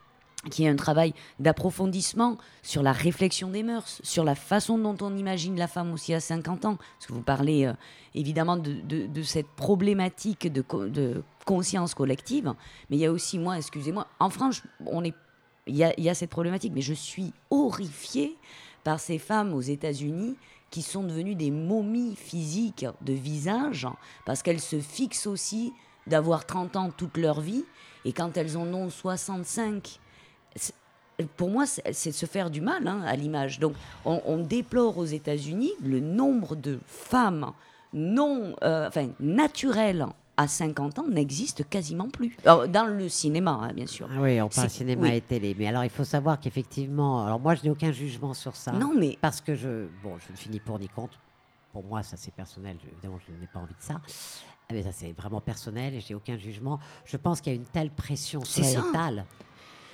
qui est un travail d'approfondissement sur la réflexion des mœurs, sur la façon dont on imagine la femme aussi à 50 ans. Parce que vous parlez euh, évidemment de, cette problématique de, de conscience collective, mais il y a aussi, moi, excusez-moi, en France, il y a, il y a cette problématique, mais je suis horrifiée par ces femmes aux États-Unis qui sont devenues des momies physiques de visage, parce qu'elles se fixent aussi d'avoir 30 ans toute leur vie, et quand elles en ont 65, c'est- pour moi, c'est se faire du mal hein, à l'image. Donc, on, on déplore aux États-Unis le nombre de femmes non, euh, enfin, naturelles à 50 ans n'existe quasiment plus. Alors, dans le cinéma, hein, bien sûr. Ah oui, on parle cinéma oui. et télé. Mais alors, il faut savoir qu'effectivement, alors moi, je n'ai aucun jugement sur ça. Non, mais Parce que je, bon, je ne ni pour ni contre. Pour moi, ça c'est personnel. Je- évidemment, je n'ai pas envie de ça. Ah, Mais ça c'est vraiment personnel et j'ai aucun jugement. Je pense qu'il y a une telle pression sociétale.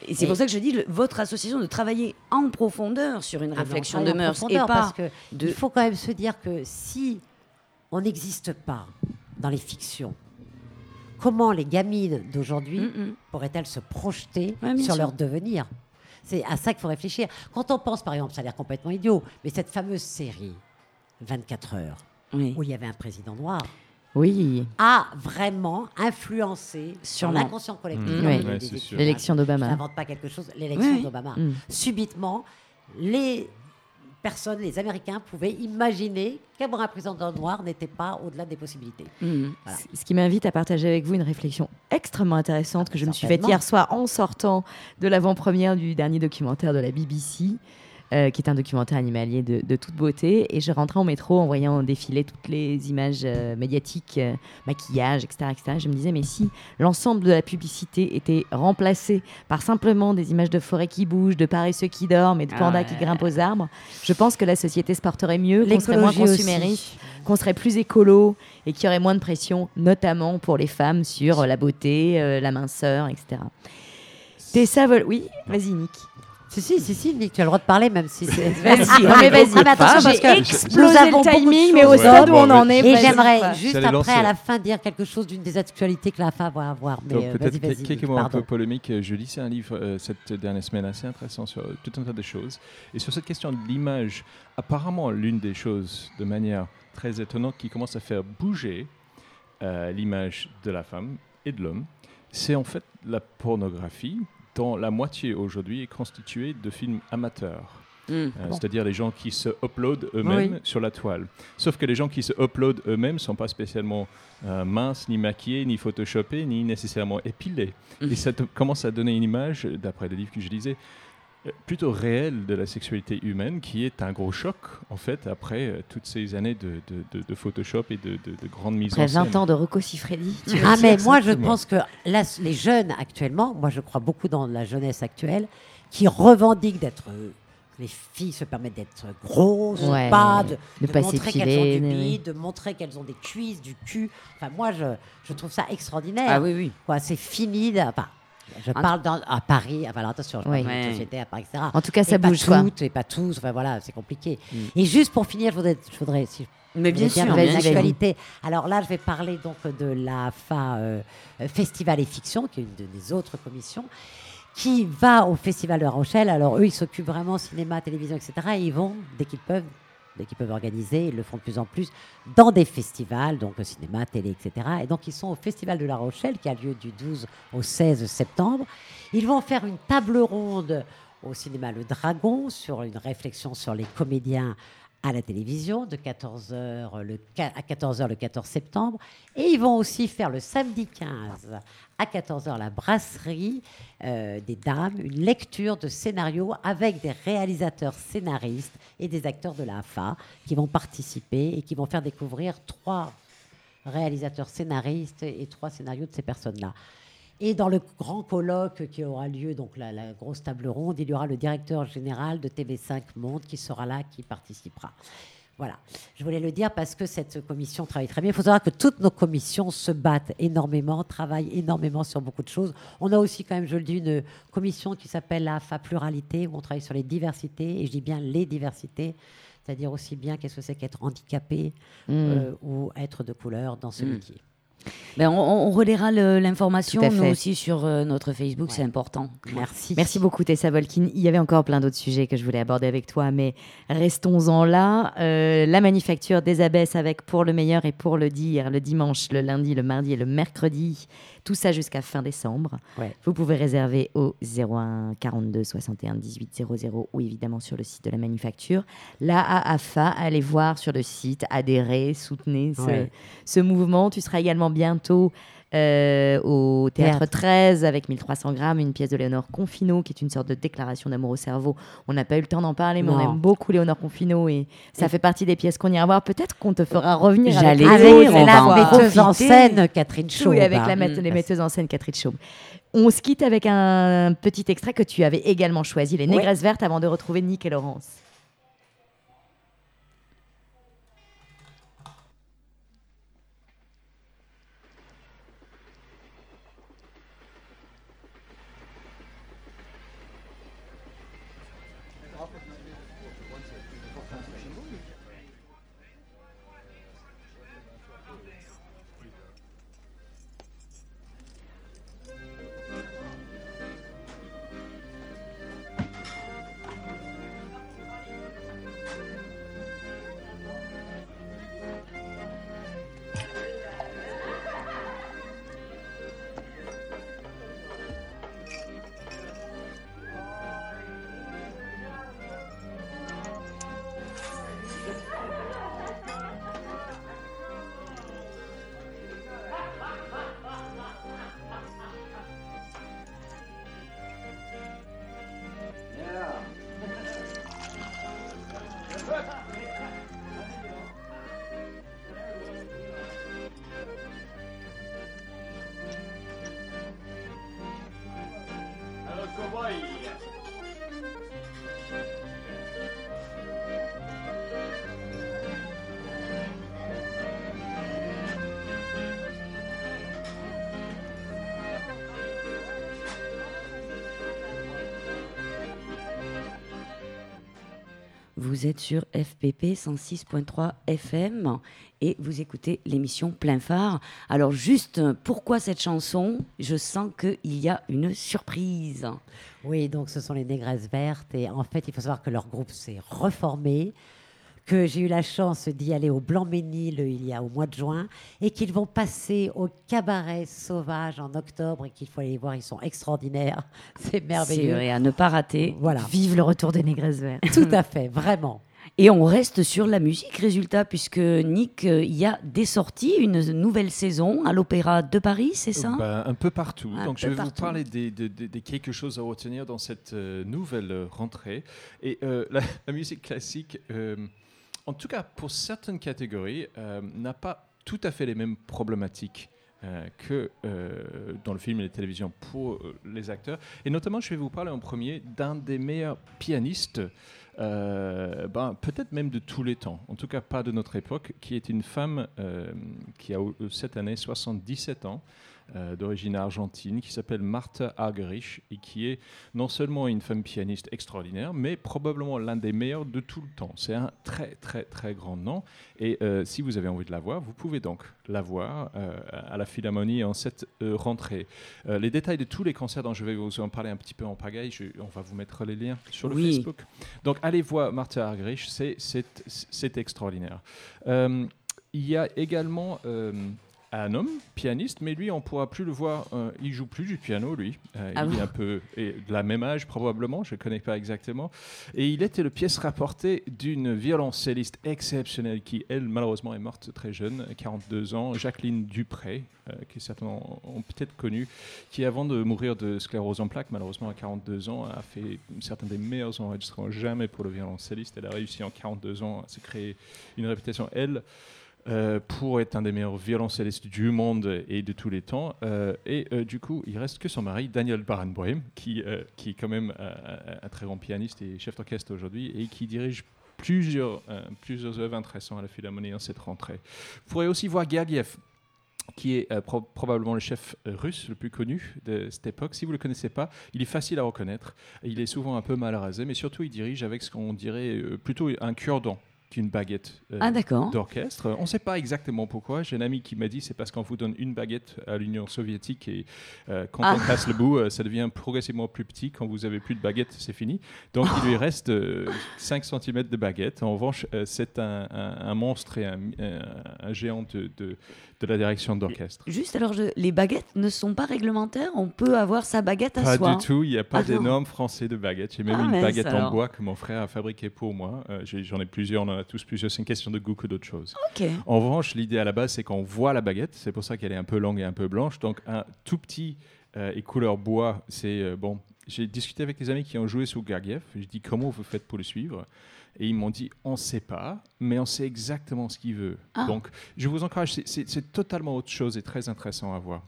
Et c'est pour ça que je dis, le- votre association, de travailler en profondeur sur une Ah, réflexion de mœurs et pas parce que de... Il faut quand même se dire que si on n'existe pas dans les fictions, comment les gamines d'aujourd'hui Mm, mm. pourraient-elles se projeter Ouais, sur sûr. leur devenir? C'est à ça qu'il faut réfléchir. Quand on pense, par exemple, ça a l'air complètement idiot, mais cette fameuse série 24 heures, Oui. où il y avait un président noir, Oui, a vraiment influencé sur l'inconscient collectif. Mmh. études. sûr. l'élection Je d'Obama. n'invente pas quelque chose. L'élection Oui, oui. d'Obama. Mm. Subitement, les personnes, les Américains pouvaient imaginer qu'avoir un président noir n'était pas au-delà des possibilités. Voilà. Ce qui m'invite à partager avec vous une réflexion extrêmement intéressante que je me suis faite hier soir en sortant de l'avant-première du dernier documentaire de la BBC, euh, qui est un documentaire animalier de, de toute beauté. Et je rentrais en métro en voyant défiler toutes les images euh, médiatiques, euh, maquillage, etc., etc. Je me disais, mais si l'ensemble de la publicité était remplacé par simplement des images de forêt qui bougent, de paresseux qui dorment et de Ah pandas ouais. qui grimpent aux arbres, je pense que la société se porterait mieux, qu'on serait moins consumériste qu'on serait plus écolo et qu'il y aurait moins de pression, notamment pour les femmes, sur la beauté, la minceur, etc. Tessa. Oui, vas-y Nick. Si, si, si, si, Nick, tu as le droit de parler, même si c'est. Vas-y, Non, mais vas-y. Mais attention, parce que explosé nous avons le timing, mais au stade où Ouais, on en est. Et j'aimerais juste après, lancer. à la fin, dire quelque chose d'une des actualités que la FA va avoir. Mais Donc euh, peut-être vas-y, vas-y. quelques mots un peu polémiques. Je lisais un livre euh, cette dernière semaine assez intéressant sur euh, tout un tas de choses. Et sur cette question de l'image, apparemment l'une des choses de manière très étonnante qui commence à faire bouger euh, l'image de la femme et de l'homme, c'est en fait la pornographie dont la moitié aujourd'hui est constituée de films amateurs. Mhm. Euh, bon C'est-à-dire les gens qui se uploadent eux-mêmes Oui. sur la toile. Sauf que les gens qui se uploadent eux-mêmes ne sont pas spécialement euh, minces, ni maquillés, ni photoshopés, ni nécessairement épilés. Mhm. Et ça te- commence à donner une image, d'après les livres que je lisais, plutôt réelle de la sexualité humaine, qui est un gros choc, en fait, après euh, toutes ces années de, de- de- de Photoshop et de, de, de grandes mises en scène. 20 ans de Rocco Siffredi. Ah, mais moi, je pense que là, les jeunes actuellement, moi, je crois beaucoup dans la jeunesse actuelle, qui revendiquent d'être. euh, les filles se permettent d'être grosses, Ouais, pas, de, de de pas montrer qu'elles ont du bide, de montrer qu'elles ont des cuisses, du cul. Enfin, moi, je, je trouve ça extraordinaire. Ah oui, oui. Quoi, c'est fini. Enfin, je parle dans- à Paris, enfin, alors attention, je parle Oui. Ouais. société à Paris, etc. En tout cas, ça et pas bouge, quoi. toutes, et pas tous, enfin voilà, c'est compliqué. Mm. Et juste pour finir, je voudrais, je voudrais si Mais bien sûr, l'actualité. Alors là, je vais parler donc de la FA euh, Festival et Fiction, qui est une de- des autres commissions, qui va au Festival de La Rochelle. Alors eux, ils s'occupent vraiment cinéma, télévision, etc. Et ils vont, dès qu'ils peuvent, dès qu'ils peuvent organiser, ils le font de plus en plus, dans des festivals, donc cinéma, télé, etc. Et donc ils sont au Festival de La Rochelle, qui a lieu du 12 au 16 septembre. Ils vont faire une table ronde au cinéma Le Dragon sur une réflexion sur les comédiens à la télévision de 14h le, à 14h le 14 septembre. Et ils vont aussi faire le samedi 15 à 14h la brasserie euh, des dames, une lecture de scénario avec des réalisateurs scénaristes et des acteurs de la AFA qui vont participer et qui vont faire découvrir trois réalisateurs scénaristes et trois scénarios de ces personnes-là. Et dans le grand colloque qui aura lieu, donc la, la grosse table ronde, il y aura le directeur général de TV5 Monde qui sera là, qui participera. Voilà, je voulais le dire parce que cette commission travaille très bien. Il faut savoir que toutes nos commissions se battent énormément, travaillent énormément sur beaucoup de choses. On a aussi, quand même, je le dis, une commission qui s'appelle la FA Pluralité, où on travaille sur les diversités, et je dis bien les diversités, c'est-à-dire aussi bien qu'est-ce que c'est qu'être handicapé euh, ou être de couleur dans ce Mm. métier. Ben, on, on relaiera l'information, nous aussi, sur euh, notre Facebook, c'est important. Merci. Merci beaucoup Tessa Volkin. Il y avait encore plein d'autres sujets que je voulais aborder avec toi, mais restons-en là. Euh, la manufacture des abbesses avec pour le meilleur et pour le dire le dimanche, le lundi, le mardi et le mercredi. Tout ça jusqu'à fin décembre. Ouais. Vous pouvez réserver au 01 42 61 18 00 ou évidemment sur le site de la manufacture. La AAFA, allez voir sur le site, adhérez, soutenez ce, Ouais. ce mouvement. Tu seras également bientôt euh, au Théâtre Théâtre. 13 avec 1300 grammes, une pièce de Léonore Confino qui est une sorte de déclaration d'amour au cerveau. On n'a pas eu le temps d'en parler, mais on aime beaucoup Léonore Confino et ça fait partie des pièces qu'on ira voir. Peut-être qu'on te fera revenir avec Avec on la en metteuse en scène, Catherine oui, avec la hein. met- les metteuses en scène Catherine. On se quitte avec un petit extrait que tu avais également choisi, Les Oui. Négresses Vertes, avant de retrouver Nick et Laurence. Hello, Kawaii. Vous êtes sur FPP 106.3 FM et vous écoutez l'émission Plein Phare. Alors juste, pourquoi cette chanson? Je sens qu'il y a une surprise. Oui, donc ce sont les Négresses Vertes. Et en fait, il faut savoir que leur groupe s'est reformé, que j'ai eu la chance d'y aller au Blanc-Ménil il y a au mois de juin, et qu'ils vont passer au Cabaret Sauvage en octobre, et qu'il faut aller les voir. Ils sont extraordinaires. C'est C'est merveilleux. vrai, à ne pas rater. Voilà, Vive le retour des Négresses Vertes. tout à fait, vraiment. Et on reste sur la musique, résultat, puisque Nick, euh, il y a des sorties, une nouvelle saison à l'Opéra de Paris, c'est ça? Ben, Un peu partout. Un Donc, peu je vais partout. vous parler des, des- des- des quelque chose à retenir dans cette euh, nouvelle euh, rentrée. Et euh, la, la musique classique, euh, en tout cas pour certaines catégories, euh, n'a pas tout à fait les mêmes problématiques. euh, que euh, dans le film et la télévision pour les acteurs. Et notamment, je vais vous parler en premier d'un des meilleurs pianistes, ben, peut-être même de tous les temps, en tout cas pas de notre époque, qui est une femme qui a cette année 77 ans, euh, d'origine argentine, qui s'appelle Martha Argerich et qui est non seulement une femme pianiste extraordinaire, mais probablement l'un des meilleurs de tout le temps. C'est un très très très grand nom. Et euh, si vous avez envie de la voir, vous pouvez donc la voir euh, à la Philharmonie en cette rentrée. Les détails de tous les concerts dont je vais vous en parler un petit peu en pagaille, je- on va vous mettre les liens sur le Oui. Facebook. Donc allez voir Martha Argerich, c'est extraordinaire. Il y a également un homme pianiste, mais lui, on pourra plus le voir. euh, il joue plus du piano, lui. Euh, Ah il est bon un peu et de la même âge probablement, je ne connais pas exactement. Et il était le pièce rapportée d'une violoncelliste exceptionnelle qui, elle, malheureusement, est morte très jeune, 42 ans, Jacqueline Dupré, euh, qui certains ont peut-être connue, qui, avant de mourir de sclérose en plaques, malheureusement à 42 ans, a fait certains des meilleurs enregistrements jamais pour le violoncelliste. Elle a réussi en 42 ans à se créer une réputation, elle, euh, pour être un des meilleurs violoncellistes du monde et de tous les temps. Euh, et euh, du coup, il reste que son mari, Daniel Barenboim, qui, qui est quand même un très grand pianiste et chef d'orchestre aujourd'hui et qui dirige plusieurs, plusieurs œuvres intéressantes à la Philharmonie en cette rentrée. Vous pourrez aussi voir Gergiev, qui est pro- probablement le chef russe le plus connu de cette époque. Si vous ne le connaissez pas, il est facile à reconnaître. Il est souvent un peu mal rasé, mais surtout il dirige avec ce qu'on dirait plutôt un cure-dent qu'une baguette euh, Ah, d'orchestre. On ne sait pas exactement pourquoi. J'ai un ami qui m'a dit c'est parce qu'on vous donne une baguette à l'Union soviétique et euh, quand Ah. on casse le bout, euh, ça devient progressivement plus petit. Quand vous avez plus de baguette, c'est fini. Donc il lui reste euh, 5 cm de baguette. En revanche, c'est un, un- un monstre et un, un- un géant de, de- de la direction d'orchestre. Juste alors, je- les baguettes ne sont pas réglementaires. On peut avoir sa baguette à Pas soi. du tout, il n'y a pas Ah d'énorme français de baguette. J'ai même Ah, une baguette en bois que mon frère a fabriquée pour moi. Euh, J'en ai plusieurs, on en a tous plusieurs. C'est une question de goût que d'autres choses. Ok. En revanche, l'idée à la base, c'est qu'on voit la baguette. C'est pour ça qu'elle est un peu longue et un peu blanche. Donc, un tout petit euh, et couleur bois, c'est euh, bon. J'ai discuté avec des amis qui ont joué sous Gergiev. Je dis comment vous faites pour le suivre? Et ils m'ont dit on ne sait pas, mais on sait exactement ce qu'il veut. Ah. Donc, je vous encourage. c'est- totalement autre chose et très intéressant à voir.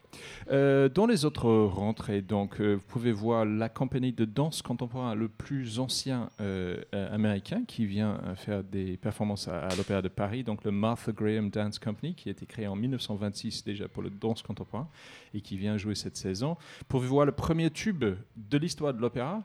Euh, dans les autres rentrées, donc, euh, vous pouvez voir la compagnie de danse contemporain le plus ancien euh, américain qui vient faire des performances à, à l'Opéra de Paris, donc le Martha Graham Dance Company, qui a été créé en 1926 déjà pour le danse contemporain et qui vient jouer cette saison. Pour voir le premier tube de l'histoire de l'opéra.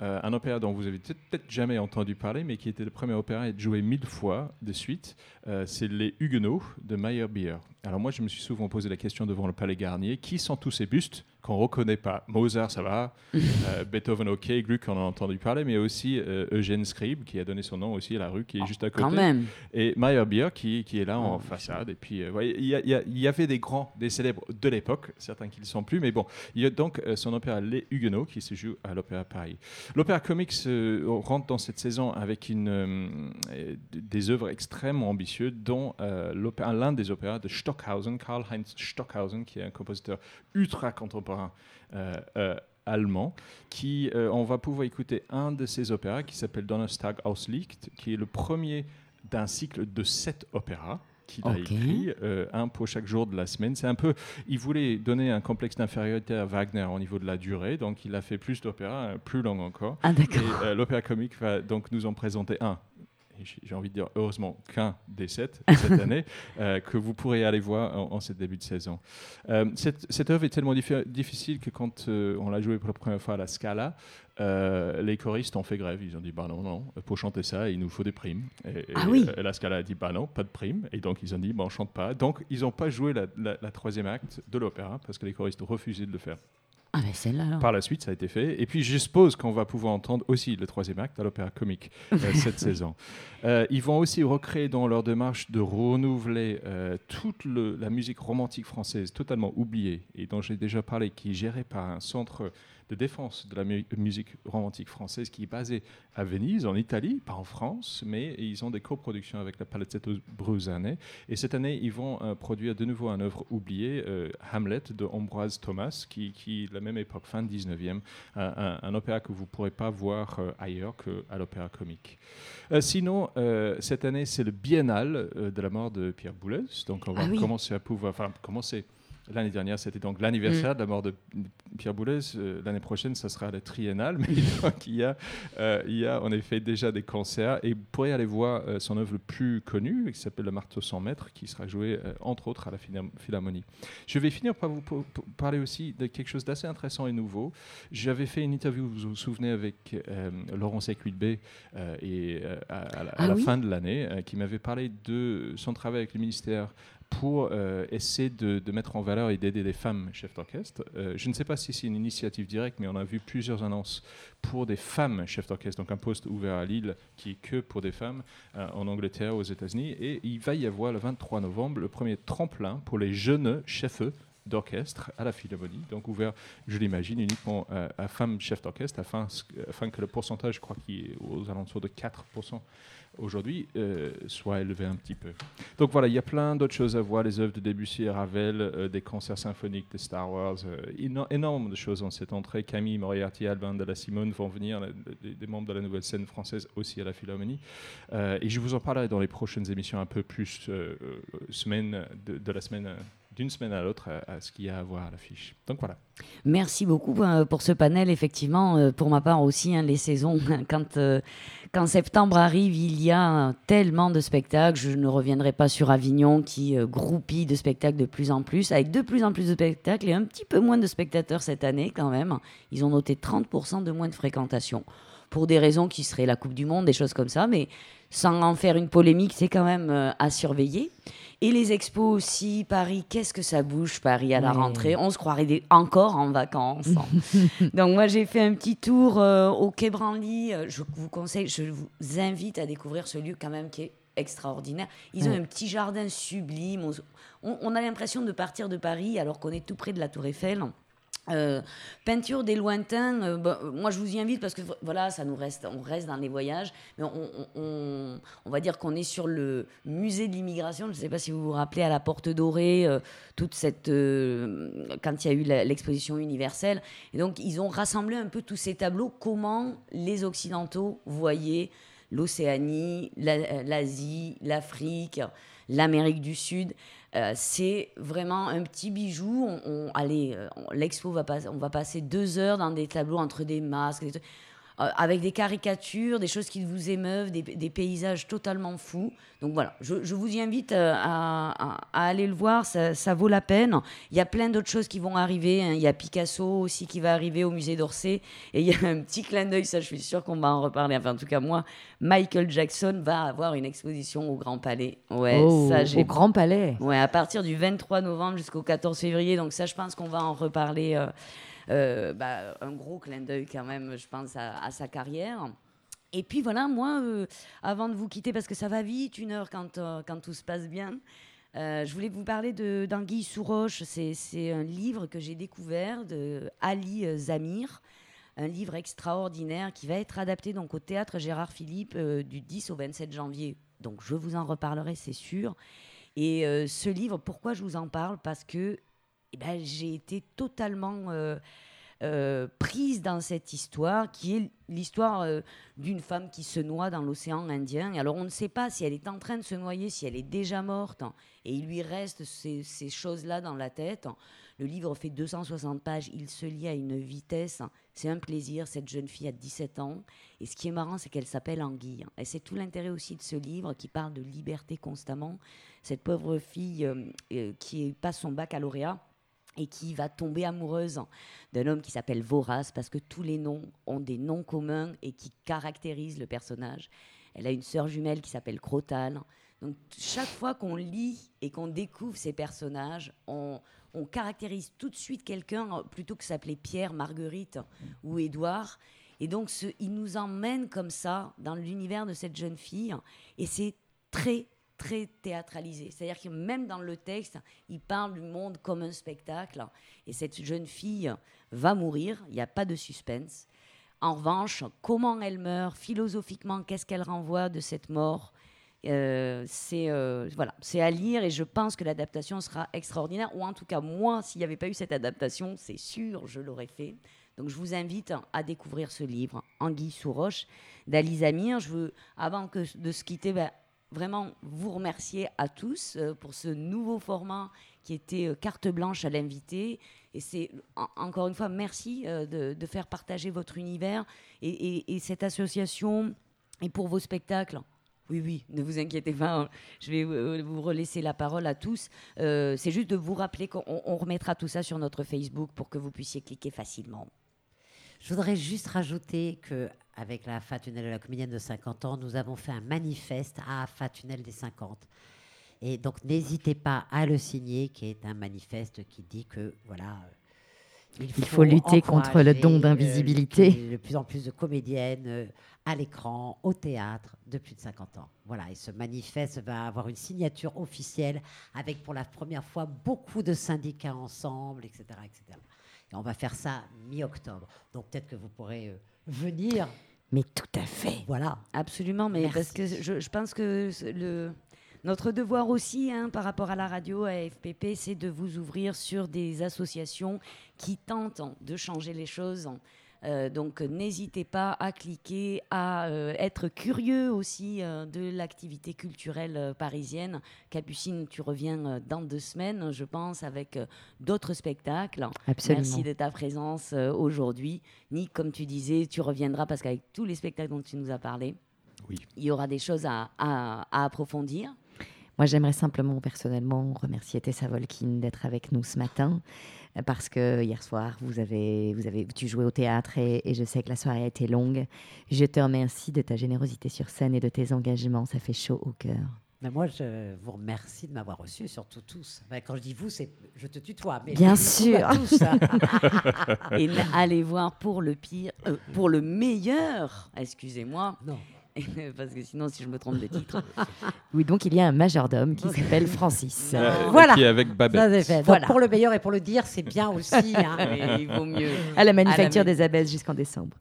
Euh, un opéra dont vous avez peut-être jamais entendu parler, mais qui était le premier opéra à être joué mille fois de suite, euh, c'est Les Huguenots de Meyerbeer. Alors moi, je me suis souvent posé la question devant le Palais Garnier, qui sont tous ces bustes qu'on ne reconnaît pas Mozart, ça va, euh, Beethoven, ok, Gluck, on en a entendu parler, mais aussi euh, Eugène Scribe, qui a donné son nom aussi à la rue qui est juste à côté. Quand même. Et Meyerbeer qui, qui est là en Oh, façade. Et puis, euh, il y, avait des grands, des célèbres de l'époque, certains qui ne le sont plus, mais bon, il y a donc euh, son opéra Les Huguenots qui se joue à l'Opéra Paris. L'Opéra Comics euh, rentre dans cette saison avec une, des œuvres extrêmement ambitieuses, dont l'un des opéras de Stockhausen, Karl-Heinz Stockhausen, qui est un compositeur ultra contemporain. Euh, euh, allemand, qui euh, on va pouvoir écouter un de ses opéras qui s'appelle Donnerstag aus Licht, qui est le premier d'un cycle de sept opéras qu'il a écrit, euh, un pour chaque jour de la semaine. C'est un peu, il voulait donner un complexe d'infériorité à Wagner au niveau de la durée, donc il a fait plus d'opéras, plus long encore. Ah, Et euh, l'opéra comique va donc nous en présenter un. Et j'ai- envie de dire heureusement qu'un des sept cette année euh, que vous pourrez aller voir en, en ce début de saison. Euh, cette, cette œuvre est tellement diffi- difficile que quand euh, on l'a jouée pour la première fois à la Scala, les choristes ont fait grève. Ils ont dit bah non non pour chanter ça il nous faut des primes. Et, et, Ah oui. euh, la Scala a dit bah non pas de primes et donc ils ont dit bah on chante pas. Donc ils n'ont pas joué la, la- la troisième acte de l'opéra parce que les choristes refusaient de le faire. Ah, ben celle-là, alors. Par la suite, ça a été fait. Et puis, je suppose qu'on va pouvoir entendre aussi le troisième acte à l'Opéra Comique euh, cette saison. Euh, ils vont aussi recréer dans leur démarche de renouveler euh, toute le- la musique romantique française totalement oubliée et dont j'ai déjà parlé, qui est gérée par un centre de défense de la mu- musique romantique française qui est basé à Venise, en Italie, pas en France, mais ils ont des coproductions avec la Palazzetto Bruzane. Et cette année, ils vont euh, produire de nouveau une œuvre oubliée, euh, Hamlet de Ambroise Thomas, qui, qui de la même époque, fin 19e, un, un- un opéra que vous ne pourrez pas voir euh, ailleurs qu'à l'Opéra Comique. Euh, sinon, cette année, c'est le biennal de la mort de Pierre Boulez. Donc, on va Ah oui. commencer à pouvoir. Enfin, commencer. L'année dernière, c'était donc l'anniversaire de la mort de Pierre Boulez. Euh, L'année prochaine, ça sera le triennal. Mais donc, il, y a, euh, il y a en effet déjà des concerts. Et vous pourrez aller voir euh, son œuvre le plus connue, qui s'appelle Le marteau sans mètres, qui sera joué euh, entre autres à la Philharmonie. Je vais finir par vous parler aussi de quelque chose d'assez intéressant et nouveau. J'avais fait une interview, vous vous souvenez, avec Laurent Sécuilbé et à, à la, à Ah la oui fin de l'année, qui m'avait parlé de son travail avec le ministère pour euh, essayer de, mettre en valeur et d'aider les femmes chefs d'orchestre. Euh, je ne sais pas si c'est une initiative directe, mais on a vu plusieurs annonces pour des femmes chefs d'orchestre, donc un poste ouvert à Lille qui est que pour des femmes euh, en Angleterre, aux États-Unis. Et il va y avoir le 23 novembre le premier tremplin pour les jeunes chefs d'orchestre à la Philharmonie, donc ouvert, je l'imagine, uniquement à, femmes chefs d'orchestre, afin, afin que le pourcentage, je crois qu'il est aux alentours de 4% aujourd'hui, euh, soit élevé un petit peu. Donc voilà, il y a plein d'autres choses à voir, les œuvres de Debussy et Ravel, euh, des concerts symphoniques de Star Wars, euh, éno- énormément de choses en cette entrée. Camille Moriarty, Albin de la Simone vont venir, des, membres de la nouvelle scène française aussi à la Philharmonie. Euh, et je vous en parlerai dans les prochaines émissions un peu plus semaine de la semaine. Euh, d'une semaine à l'autre à, à ce qu'il y a à voir à l'affiche. Donc voilà. Merci beaucoup euh, pour ce panel. Effectivement, euh, pour ma part aussi, hein, les saisons, quand, euh, quand septembre arrive, il y a euh, tellement de spectacles. Je ne reviendrai pas sur Avignon qui euh, groupit de spectacles de plus en plus, avec de plus en plus de spectacles et un petit peu moins de spectateurs cette année quand même. Ils ont noté 30% de moins de fréquentation. Pour des raisons qui seraient la Coupe du Monde, des choses comme ça, mais sans en faire une polémique, c'est quand même euh, à surveiller. Et les expos aussi, Paris, qu'est-ce que ça bouge, Paris, à la rentrée? On se croirait des- encore en vacances. Donc moi, j'ai fait un petit tour euh, au Quai Branly. Euh, Je vous conseille, je vous invite à découvrir ce lieu quand même qui est extraordinaire. Ils ont Ouais. un petit jardin sublime. On a l'impression de partir de Paris alors qu'on est tout près de la Tour Eiffel. Euh, peinture des lointains, euh, bah, euh, moi je vous y invite parce que voilà, ça nous reste, on reste dans les voyages, mais on, va dire qu'on est sur le musée de l'immigration. Je ne sais pas si vous vous rappelez à la Porte Dorée, toute cette, quand il y a eu l'exposition universelle. Et donc ils ont rassemblé un peu tous ces tableaux, comment les Occidentaux voyaient l'Océanie, la- l'Asie, l'Afrique, l'Amérique du Sud. Euh, c'est vraiment un petit bijou. On, allez, euh, l'expo va passer, on va passer deux heures dans des tableaux entre des masques, euh, avec des caricatures, des choses qui vous émeuvent, des, des paysages totalement fous. Donc voilà, je, je vous y invite euh, à, aller le voir, ça, ça vaut la peine. Il y a plein d'autres choses qui vont arriver. hein. Il y a Picasso aussi qui va arriver au musée d'Orsay. Et il y a un petit clin d'œil, ça je suis sûre qu'on va en reparler. Enfin, en tout cas, moi, Michael Jackson va avoir une exposition au Grand Palais. Ouais, Oh, ça j'ai au Grand Palais. Ouais, à partir du 23 novembre jusqu'au 14 février. Donc ça, je pense qu'on va en reparler. euh, bah, un gros clin d'œil quand même, je pense, à, sa carrière. Et puis voilà, moi, euh, avant de vous quitter, parce que ça va vite, une heure quand, euh, tout se passe bien, euh, je voulais vous parler d'Anguille sous roche. C'est un livre que j'ai découvert de Ali euh, Zamir, un livre extraordinaire qui va être adapté donc au théâtre Gérard Philippe euh, du 10 au 27 janvier. Donc je vous en reparlerai, c'est sûr. Et euh, ce livre, pourquoi je vous en parle? Parce que eh ben, j'ai été totalement euh, euh, prise dans cette histoire, qui est l'histoire euh, d'une femme qui se noie dans l'océan Indien. Alors on ne sait pas si elle est en train de se noyer, si elle est déjà morte, et il lui reste ces, choses-là dans la tête. Le livre fait 260 pages, il se lit à une vitesse. C'est un plaisir, cette jeune fille a 17 ans. Et ce qui est marrant, c'est qu'elle s'appelle Anguille. Et c'est tout l'intérêt aussi de ce livre qui parle de liberté constamment. Cette pauvre fille qui passe son baccalauréat et qui va tomber amoureuse d'un homme qui s'appelle Vorace parce que tous les noms ont des noms communs et qui caractérisent le personnage. Elle a une sœur jumelle qui s'appelle Crotal. Donc chaque fois qu'on lit et qu'on découvre ces personnages, on, caractérise tout de suite quelqu'un plutôt que s'appeler Pierre, Marguerite ou Édouard. Et donc ce, il nous emmène comme ça dans l'univers de cette jeune fille et c'est très très théâtralisé. C'est-à-dire que même dans le texte, il parle du monde comme un spectacle. Et cette jeune fille va mourir, il n'y a pas de suspense. En revanche, comment elle meurt, philosophiquement, qu'est-ce qu'elle renvoie de cette mort euh, c'est euh, voilà, à lire et je pense que l'adaptation sera extraordinaire. Ou en tout cas, moi, s'il n'y avait pas eu cette adaptation, c'est sûr, je l'aurais fait. Donc, je vous invite à découvrir ce livre, Anguille sous roche, d'Alice Amir. Je veux, avant que de se quitter, ben, vraiment vous remercier à tous euh, pour ce nouveau format qui était euh, carte blanche à l'invité. Et c'est en- encore une fois merci euh, de, faire partager votre univers et, et- et cette association et pour vos spectacles. Oui, oui, ne vous inquiétez pas, hein. je vais vous relaisser la parole à tous. C'est juste de vous rappeler qu'on on remettra tout ça sur notre Facebook pour que vous puissiez cliquer facilement. Je voudrais juste rajouter que avec la Fat Tunnel de la comédienne de 50 ans, nous avons fait un manifeste à Fat Tunnel des 50. Et donc, n'hésitez pas à le signer, qui est un manifeste qui dit que, voilà. euh, Il faut lutter contre le don d'invisibilité. de plus en plus de comédiennes euh, à l'écran, au théâtre, de plus de 50 ans. Voilà, et ce manifeste va avoir une signature officielle avec pour la première fois beaucoup de syndicats ensemble, etc. etc. Et on va faire ça mi-octobre. Donc peut-être que vous pourrez euh, venir. Mais tout à fait. Voilà. Absolument, mais Merci. parce que je, je pense que le, notre devoir aussi, hein, par rapport à la radio, à FPP, c'est de vous ouvrir sur des associations qui tentent de changer les choses. Euh, donc n'hésitez pas à cliquer, à euh, être curieux aussi euh, de l'activité culturelle euh, parisienne. Capucine, tu reviens euh, dans deux semaines, je pense, avec euh, d'autres spectacles. Absolument. Merci de ta présence euh, aujourd'hui. Nick, comme tu disais, tu reviendras parce qu'avec tous les spectacles dont tu nous as parlé, Oui. il y aura des choses à, à- à approfondir. Moi, j'aimerais simplement personnellement remercier Tessa Volkin d'être avec nous ce matin parce que hier soir, vous avez, vous avez, tu jouais au théâtre et, et je sais que la soirée a été longue. Je te remercie de ta générosité sur scène et de tes engagements. Ça fait chaud au cœur. Mais moi, je vous remercie de m'avoir reçu, surtout tous. Enfin, quand je dis vous, c'est je te tutoie. Mais Bien sûr. tous, hein. Et allez voir pour le pire, euh, pour le meilleur, excusez-moi, non. parce que sinon, si je me trompe de titre, Oui, donc il y a un majordome qui s'appelle Francis. Euh, Voilà. Qui est avec Babette. Voilà. pour le meilleur et pour le dire, c'est bien aussi. hein. mais il vaut mieux. À la manufacture À la des abeilles jusqu'en décembre.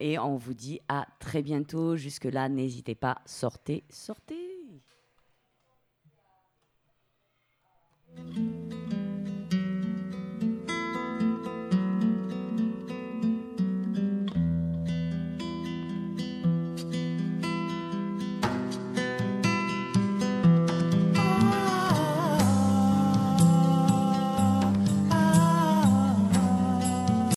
Et on vous dit à très bientôt. Jusque-là, n'hésitez pas, sortez, sortez.